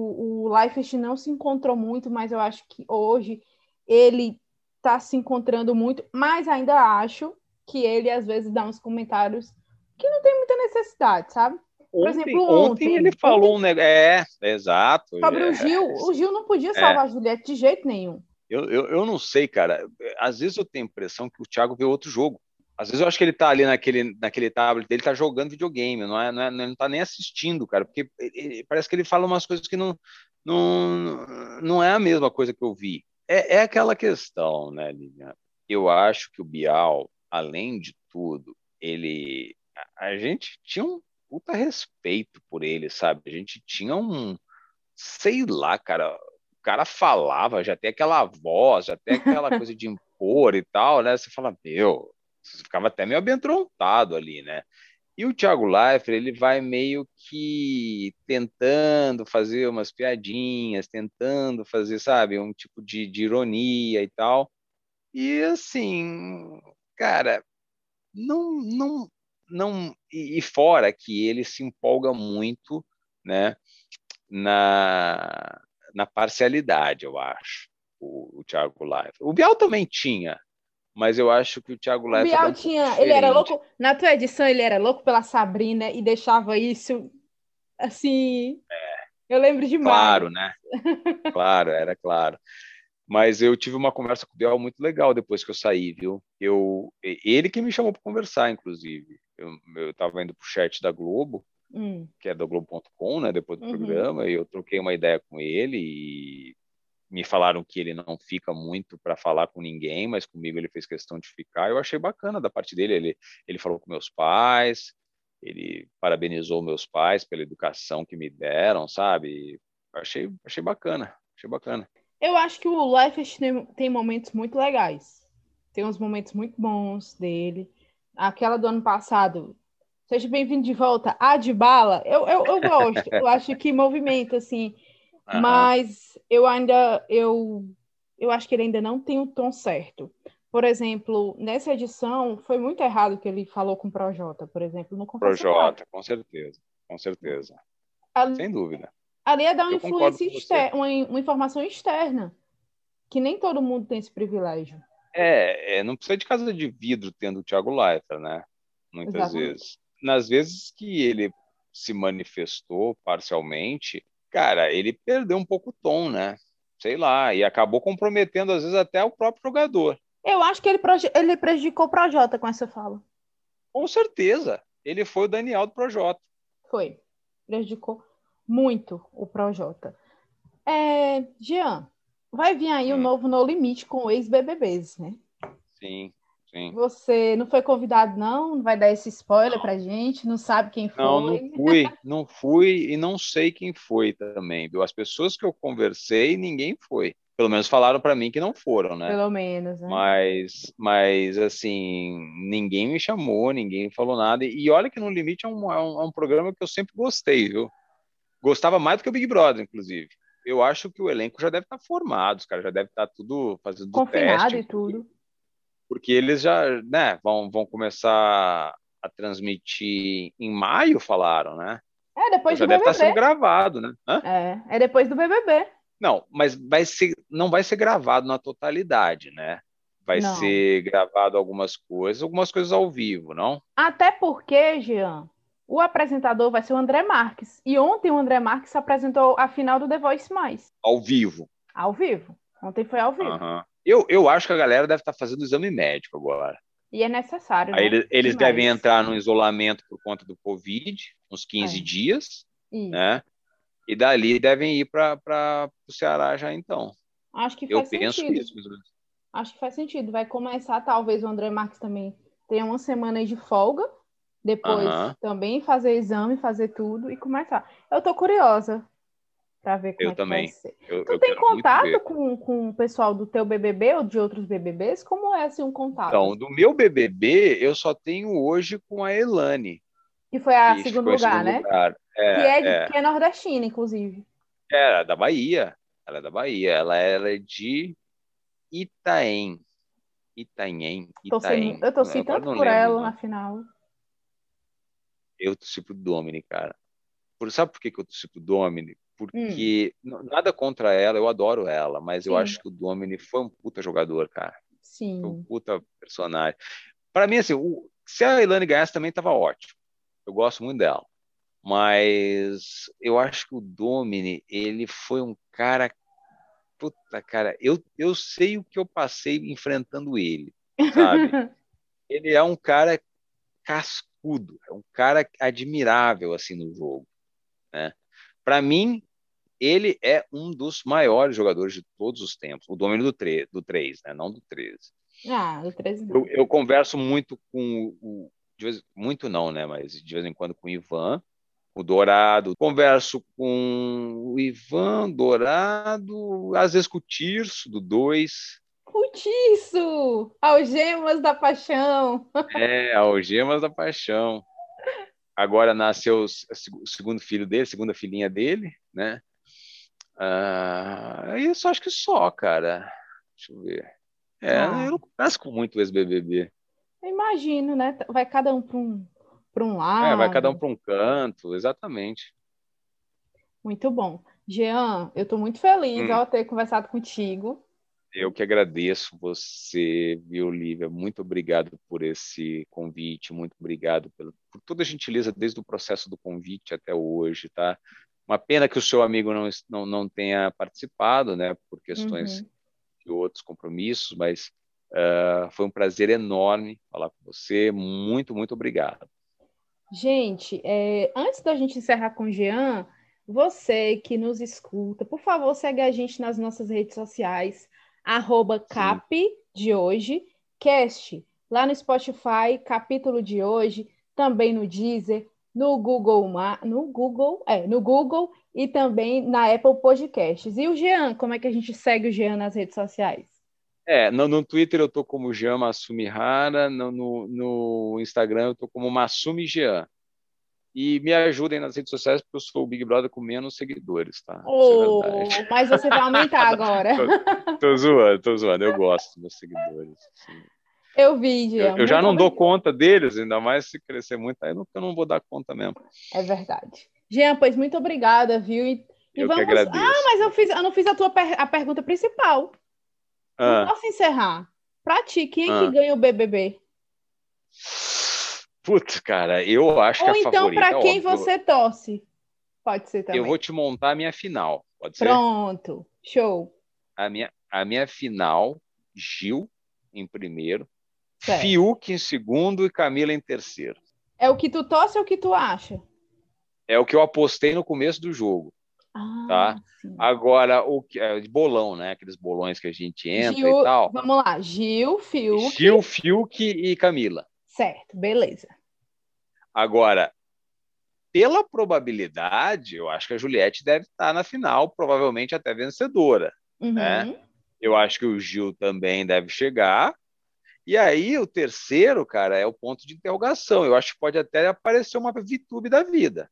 o Leifert não se encontrou muito, mas eu acho que hoje ele está se encontrando muito, mas ainda acho que ele às vezes dá uns comentários que não tem muita necessidade, sabe? Por ontem, exemplo, ontem, ontem ele falou ontem, um negócio. É, exato. Sobre é, o Gil. O Gil não podia salvar é. a Juliette de jeito nenhum. Eu, eu, eu não sei, cara. Às vezes eu tenho a impressão que o Thiago vê outro jogo. Às vezes eu acho que ele tá ali naquele, naquele tablet dele, tá jogando videogame, não é, não é, não tá nem assistindo, cara, porque ele, parece que ele fala umas coisas que não, não, não é a mesma coisa que eu vi. É, é aquela questão, né, Lilian? Eu acho que o Bial, além de tudo, ele. A, a gente tinha um puta respeito por ele, sabe? A gente tinha um. Sei lá, cara. O cara falava, já tem aquela voz, já tem aquela coisa de impor e tal, né? Você fala, meu, ficava até meio abentrontado ali, né? E o Thiago Leifert, ele vai meio que tentando fazer umas piadinhas, tentando fazer, sabe, um tipo de, de ironia e tal. E assim, cara, não, não, não, e, fora que ele se empolga muito, né, na, na parcialidade, eu acho, o, o Thiago Leifert. O Bial também tinha, mas eu acho que o Thiago Leifert. O Bial tinha, ele era louco, na tua edição ele era louco pela Sabrina e deixava isso assim. É, eu lembro demais. Claro, né? claro, era claro. Mas eu tive uma conversa com o Bial muito legal depois que eu saí, viu? Eu, ele que me chamou para conversar, inclusive. Eu estava indo para o chat da Globo hum. que é do Globo.com, né, depois do uhum. programa, e eu troquei uma ideia com ele e me falaram que ele não fica muito para falar com ninguém, mas comigo ele fez questão de ficar. Eu achei bacana da parte dele. Ele, ele falou com meus pais, ele parabenizou meus pais pela educação que me deram, sabe? Achei, achei bacana, achei bacana. Eu acho que o Life tem, tem momentos muito legais. Tem uns momentos muito bons dele. Aquela do ano passado, seja bem-vindo de volta, a de bala, eu, eu, eu gosto. eu acho que movimenta, assim. Uhum. Mas eu ainda, eu, eu acho que ele ainda não tem o tom certo. Por exemplo, nessa edição, foi muito errado que ele falou com o Projota, por exemplo, no Projota, com certeza, com certeza. Ali, Sem dúvida. Ali é dar uma influência externa, uma, uma, informação externa, que nem todo mundo tem esse privilégio. É, é não precisa de casa de vidro tendo o Thiago Leifert, né? Muitas Exatamente. vezes. Nas vezes que ele se manifestou parcialmente, cara, ele perdeu um pouco o tom, né? Sei lá, e acabou comprometendo às vezes até o próprio jogador. Eu acho que ele, ele prejudicou o Projota com essa fala. Com certeza. Ele foi o Daniel do Projota. Foi. Prejudicou muito o Projota. É, Jean, vai vir aí hum. o novo No Limite com ex-BBBs, né? Sim, sim. Você não foi convidado, não? Não vai dar esse spoiler não. pra gente? Não sabe quem foi? Não, não fui. não fui e não sei quem foi também. Viu? As pessoas que eu conversei, ninguém foi pelo menos falaram para mim que não foram, né? Pelo menos, né? Mas, mas assim, ninguém me chamou, ninguém falou nada. E olha que No Limite é um, é um, é um programa que eu sempre gostei, viu? Gostava mais do que o Big Brother, inclusive. Eu acho que o elenco já deve estar tá formado, os caras já devem estar tá tudo fazendo Confinado teste. e tudo. Porque eles já, né, vão, vão começar a transmitir em maio, falaram, né? É, depois já do deve BBB. estar tá sendo gravado, né? Hã? É, é depois do BBB. Não, mas vai ser, não vai ser gravado na totalidade, né? Vai não. ser gravado algumas coisas, algumas coisas ao vivo, não? Até porque, Jean, o apresentador vai ser o André Marques. E ontem o André Marques apresentou a final do The Voice Mais. Ao vivo. Ao vivo. Ontem foi ao vivo. Uhum. Eu, eu acho que a galera deve estar fazendo exame médico agora. E é necessário. Aí né? eles, devem entrar no isolamento por conta do Covid, uns 15 é. dias, Isso. né? E dali devem ir para o Ceará já então. Acho que faz Eu penso sentido. isso. Acho que faz sentido. Vai começar, talvez, o André Marques também tenha uma semana de folga, depois também fazer exame, fazer tudo e começar. Eu tô curiosa para ver como eu é também. que vai ser. Eu, tu eu tem contato com, com o pessoal do teu BBB ou de outros BBBs? Como é assim um contato? Então, do meu BBB, eu só tenho hoje com a Elane. Que foi a segundo lugar, segundo né? Lugar. É, que, é, é. que é nordestina, inclusive. É, da Bahia. Ela é da Bahia. Ela, é de Itaém. Itaém. Itaém. Eu torci tanto por lembro, ela na final. Eu torci pro Domini, cara. Por, sabe por que, que eu torci pro Domini? Porque hum. nada contra ela, eu adoro ela, mas Sim. eu acho que o Domini foi um puta jogador, cara. Sim. Foi um puta personagem. Para mim, assim, o, se a Elane ganhasse também tava ótimo. Eu gosto muito dela. Mas eu acho que o Domini, ele foi um cara. Puta, cara, eu, eu sei o que eu passei enfrentando ele, sabe? ele é um cara cascudo, é um cara admirável assim no jogo, né? Para mim, ele é um dos maiores jogadores de todos os tempos, o domínio do, 3, do 3 né? não do 13. Ah, do 13 eu, eu, converso muito com o, vez, muito não, né? Mas de vez em quando com o Ivan, o Dourado. Converso com o Ivan, Dourado, às vezes com o Tirso, do 2. O Tirso! Algemas da Paixão! É, Algemas da Paixão. Agora nasceu o segundo filho dele, segunda filhinha dele, né? Ah, isso acho que só, cara. Deixa eu ver. É, ah. eu não converso com muito ex-BBB. Eu imagino, né? Vai cada um para um, um lado. É, vai cada um para um canto, exatamente. Muito bom. Jean, eu estou muito feliz hum. ao ter conversado contigo. Eu que agradeço você, viu, Lívia? Muito obrigado por esse convite, muito obrigado pelo, por toda a gentileza desde o processo do convite até hoje, tá? Uma pena que o seu amigo não, não, não tenha participado, né, por questões uhum. de outros compromissos, mas Uh, foi um prazer enorme falar com você. Muito, muito obrigado. Gente, é, antes da gente encerrar com o Jean, você que nos escuta, por favor, segue a gente nas nossas redes sociais, arroba cap de hoje, cast, lá no Spotify, capítulo de hoje, também no Deezer, no Google, no Google, é, no Google e também na Apple Podcasts. E o Jean, como é que a gente segue o Jean nas redes sociais? É, no, no Twitter eu tô como Jean Masumihara, no, no, no Instagram eu tô como Masumi Jean. E me ajudem nas redes sociais, porque eu sou o Big Brother com menos seguidores, tá? É oh, é mas você vai aumentar agora. tô, tô, zoando, tô zoando. Eu gosto dos meus seguidores. Sim. Eu vi. Eu, eu já não dou conta deles, ainda mais se crescer muito, aí eu não vou dar conta mesmo. É verdade. Jean, pois muito obrigada, viu? E, e vamos... que. Ah, mas eu, fiz, eu não fiz a tua per... a pergunta principal. Ah. Não posso encerrar. Pra ti, quem é que ah. ganha o BBB? Putz, cara, eu acho Ou que a então, favorita... Ou então, para quem óbvio, você torce? Pode ser também. Eu vou te montar a minha final, pode ser? Pronto, show. A minha, a minha final, Gil em primeiro, certo. Fiuk em segundo e Camila em terceiro. É o que tu torce ou o que tu acha? É o que eu apostei no começo do jogo. Ah, tá? Sim. Agora, o que é de bolão, né? Aqueles bolões que a gente entra Gil, e tal. Vamos lá, Gil, Fiuk. Gil, Fiuk e Camila. Certo, beleza. Agora, pela probabilidade, eu acho que a Juliette deve estar na final, provavelmente até vencedora. Uhum. Né? Eu acho que o Gil também deve chegar. E aí, o terceiro, cara, é o ponto de interrogação. Eu acho que pode até aparecer uma VTube da vida.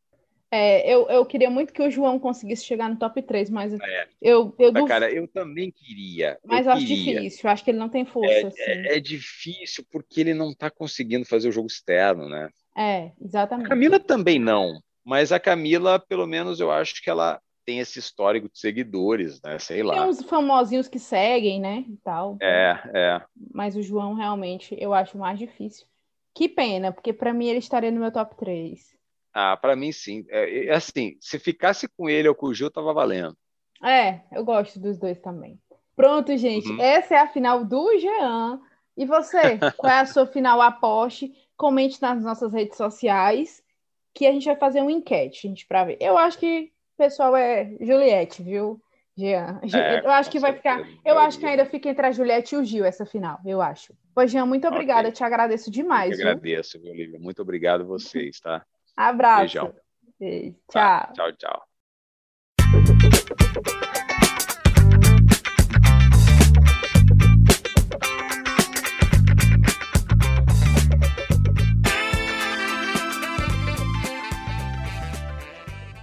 É, eu, eu queria muito que o João conseguisse chegar no top 3, mas é. eu, eu duv... Cara, eu também queria. Mas eu acho queria. difícil, eu acho que ele não tem força. É, assim. é, é, difícil porque ele não está conseguindo fazer o jogo externo, né? É, exatamente. A Camila também não, mas a Camila, pelo menos, eu acho que ela tem esse histórico de seguidores, né? Sei lá. Tem uns famosinhos que seguem, né? E tal. É, é. Mas o João, realmente, eu acho mais difícil. Que pena, porque para mim ele estaria no meu top 3. Ah, para mim sim. É, é, assim, se ficasse com ele ou com o Gil, tava valendo. É, eu gosto dos dois também. Pronto, gente. Uhum. Essa é a final do Jean. E você, qual é a sua final aposte? Comente nas nossas redes sociais que a gente vai fazer uma enquete, gente, para ver. Eu acho que pessoal é Juliette, viu? Jean. É, eu acho que vai ficar. Eu acho que ainda fica entre a Juliette e o Gil essa final, eu acho. Pois, Jean, muito obrigada. Okay. Te agradeço demais. Eu agradeço, viu, Lívia. Muito obrigado a vocês, tá? Abraço. Beijão. Beijo. Tchau. Tá, tchau, tchau.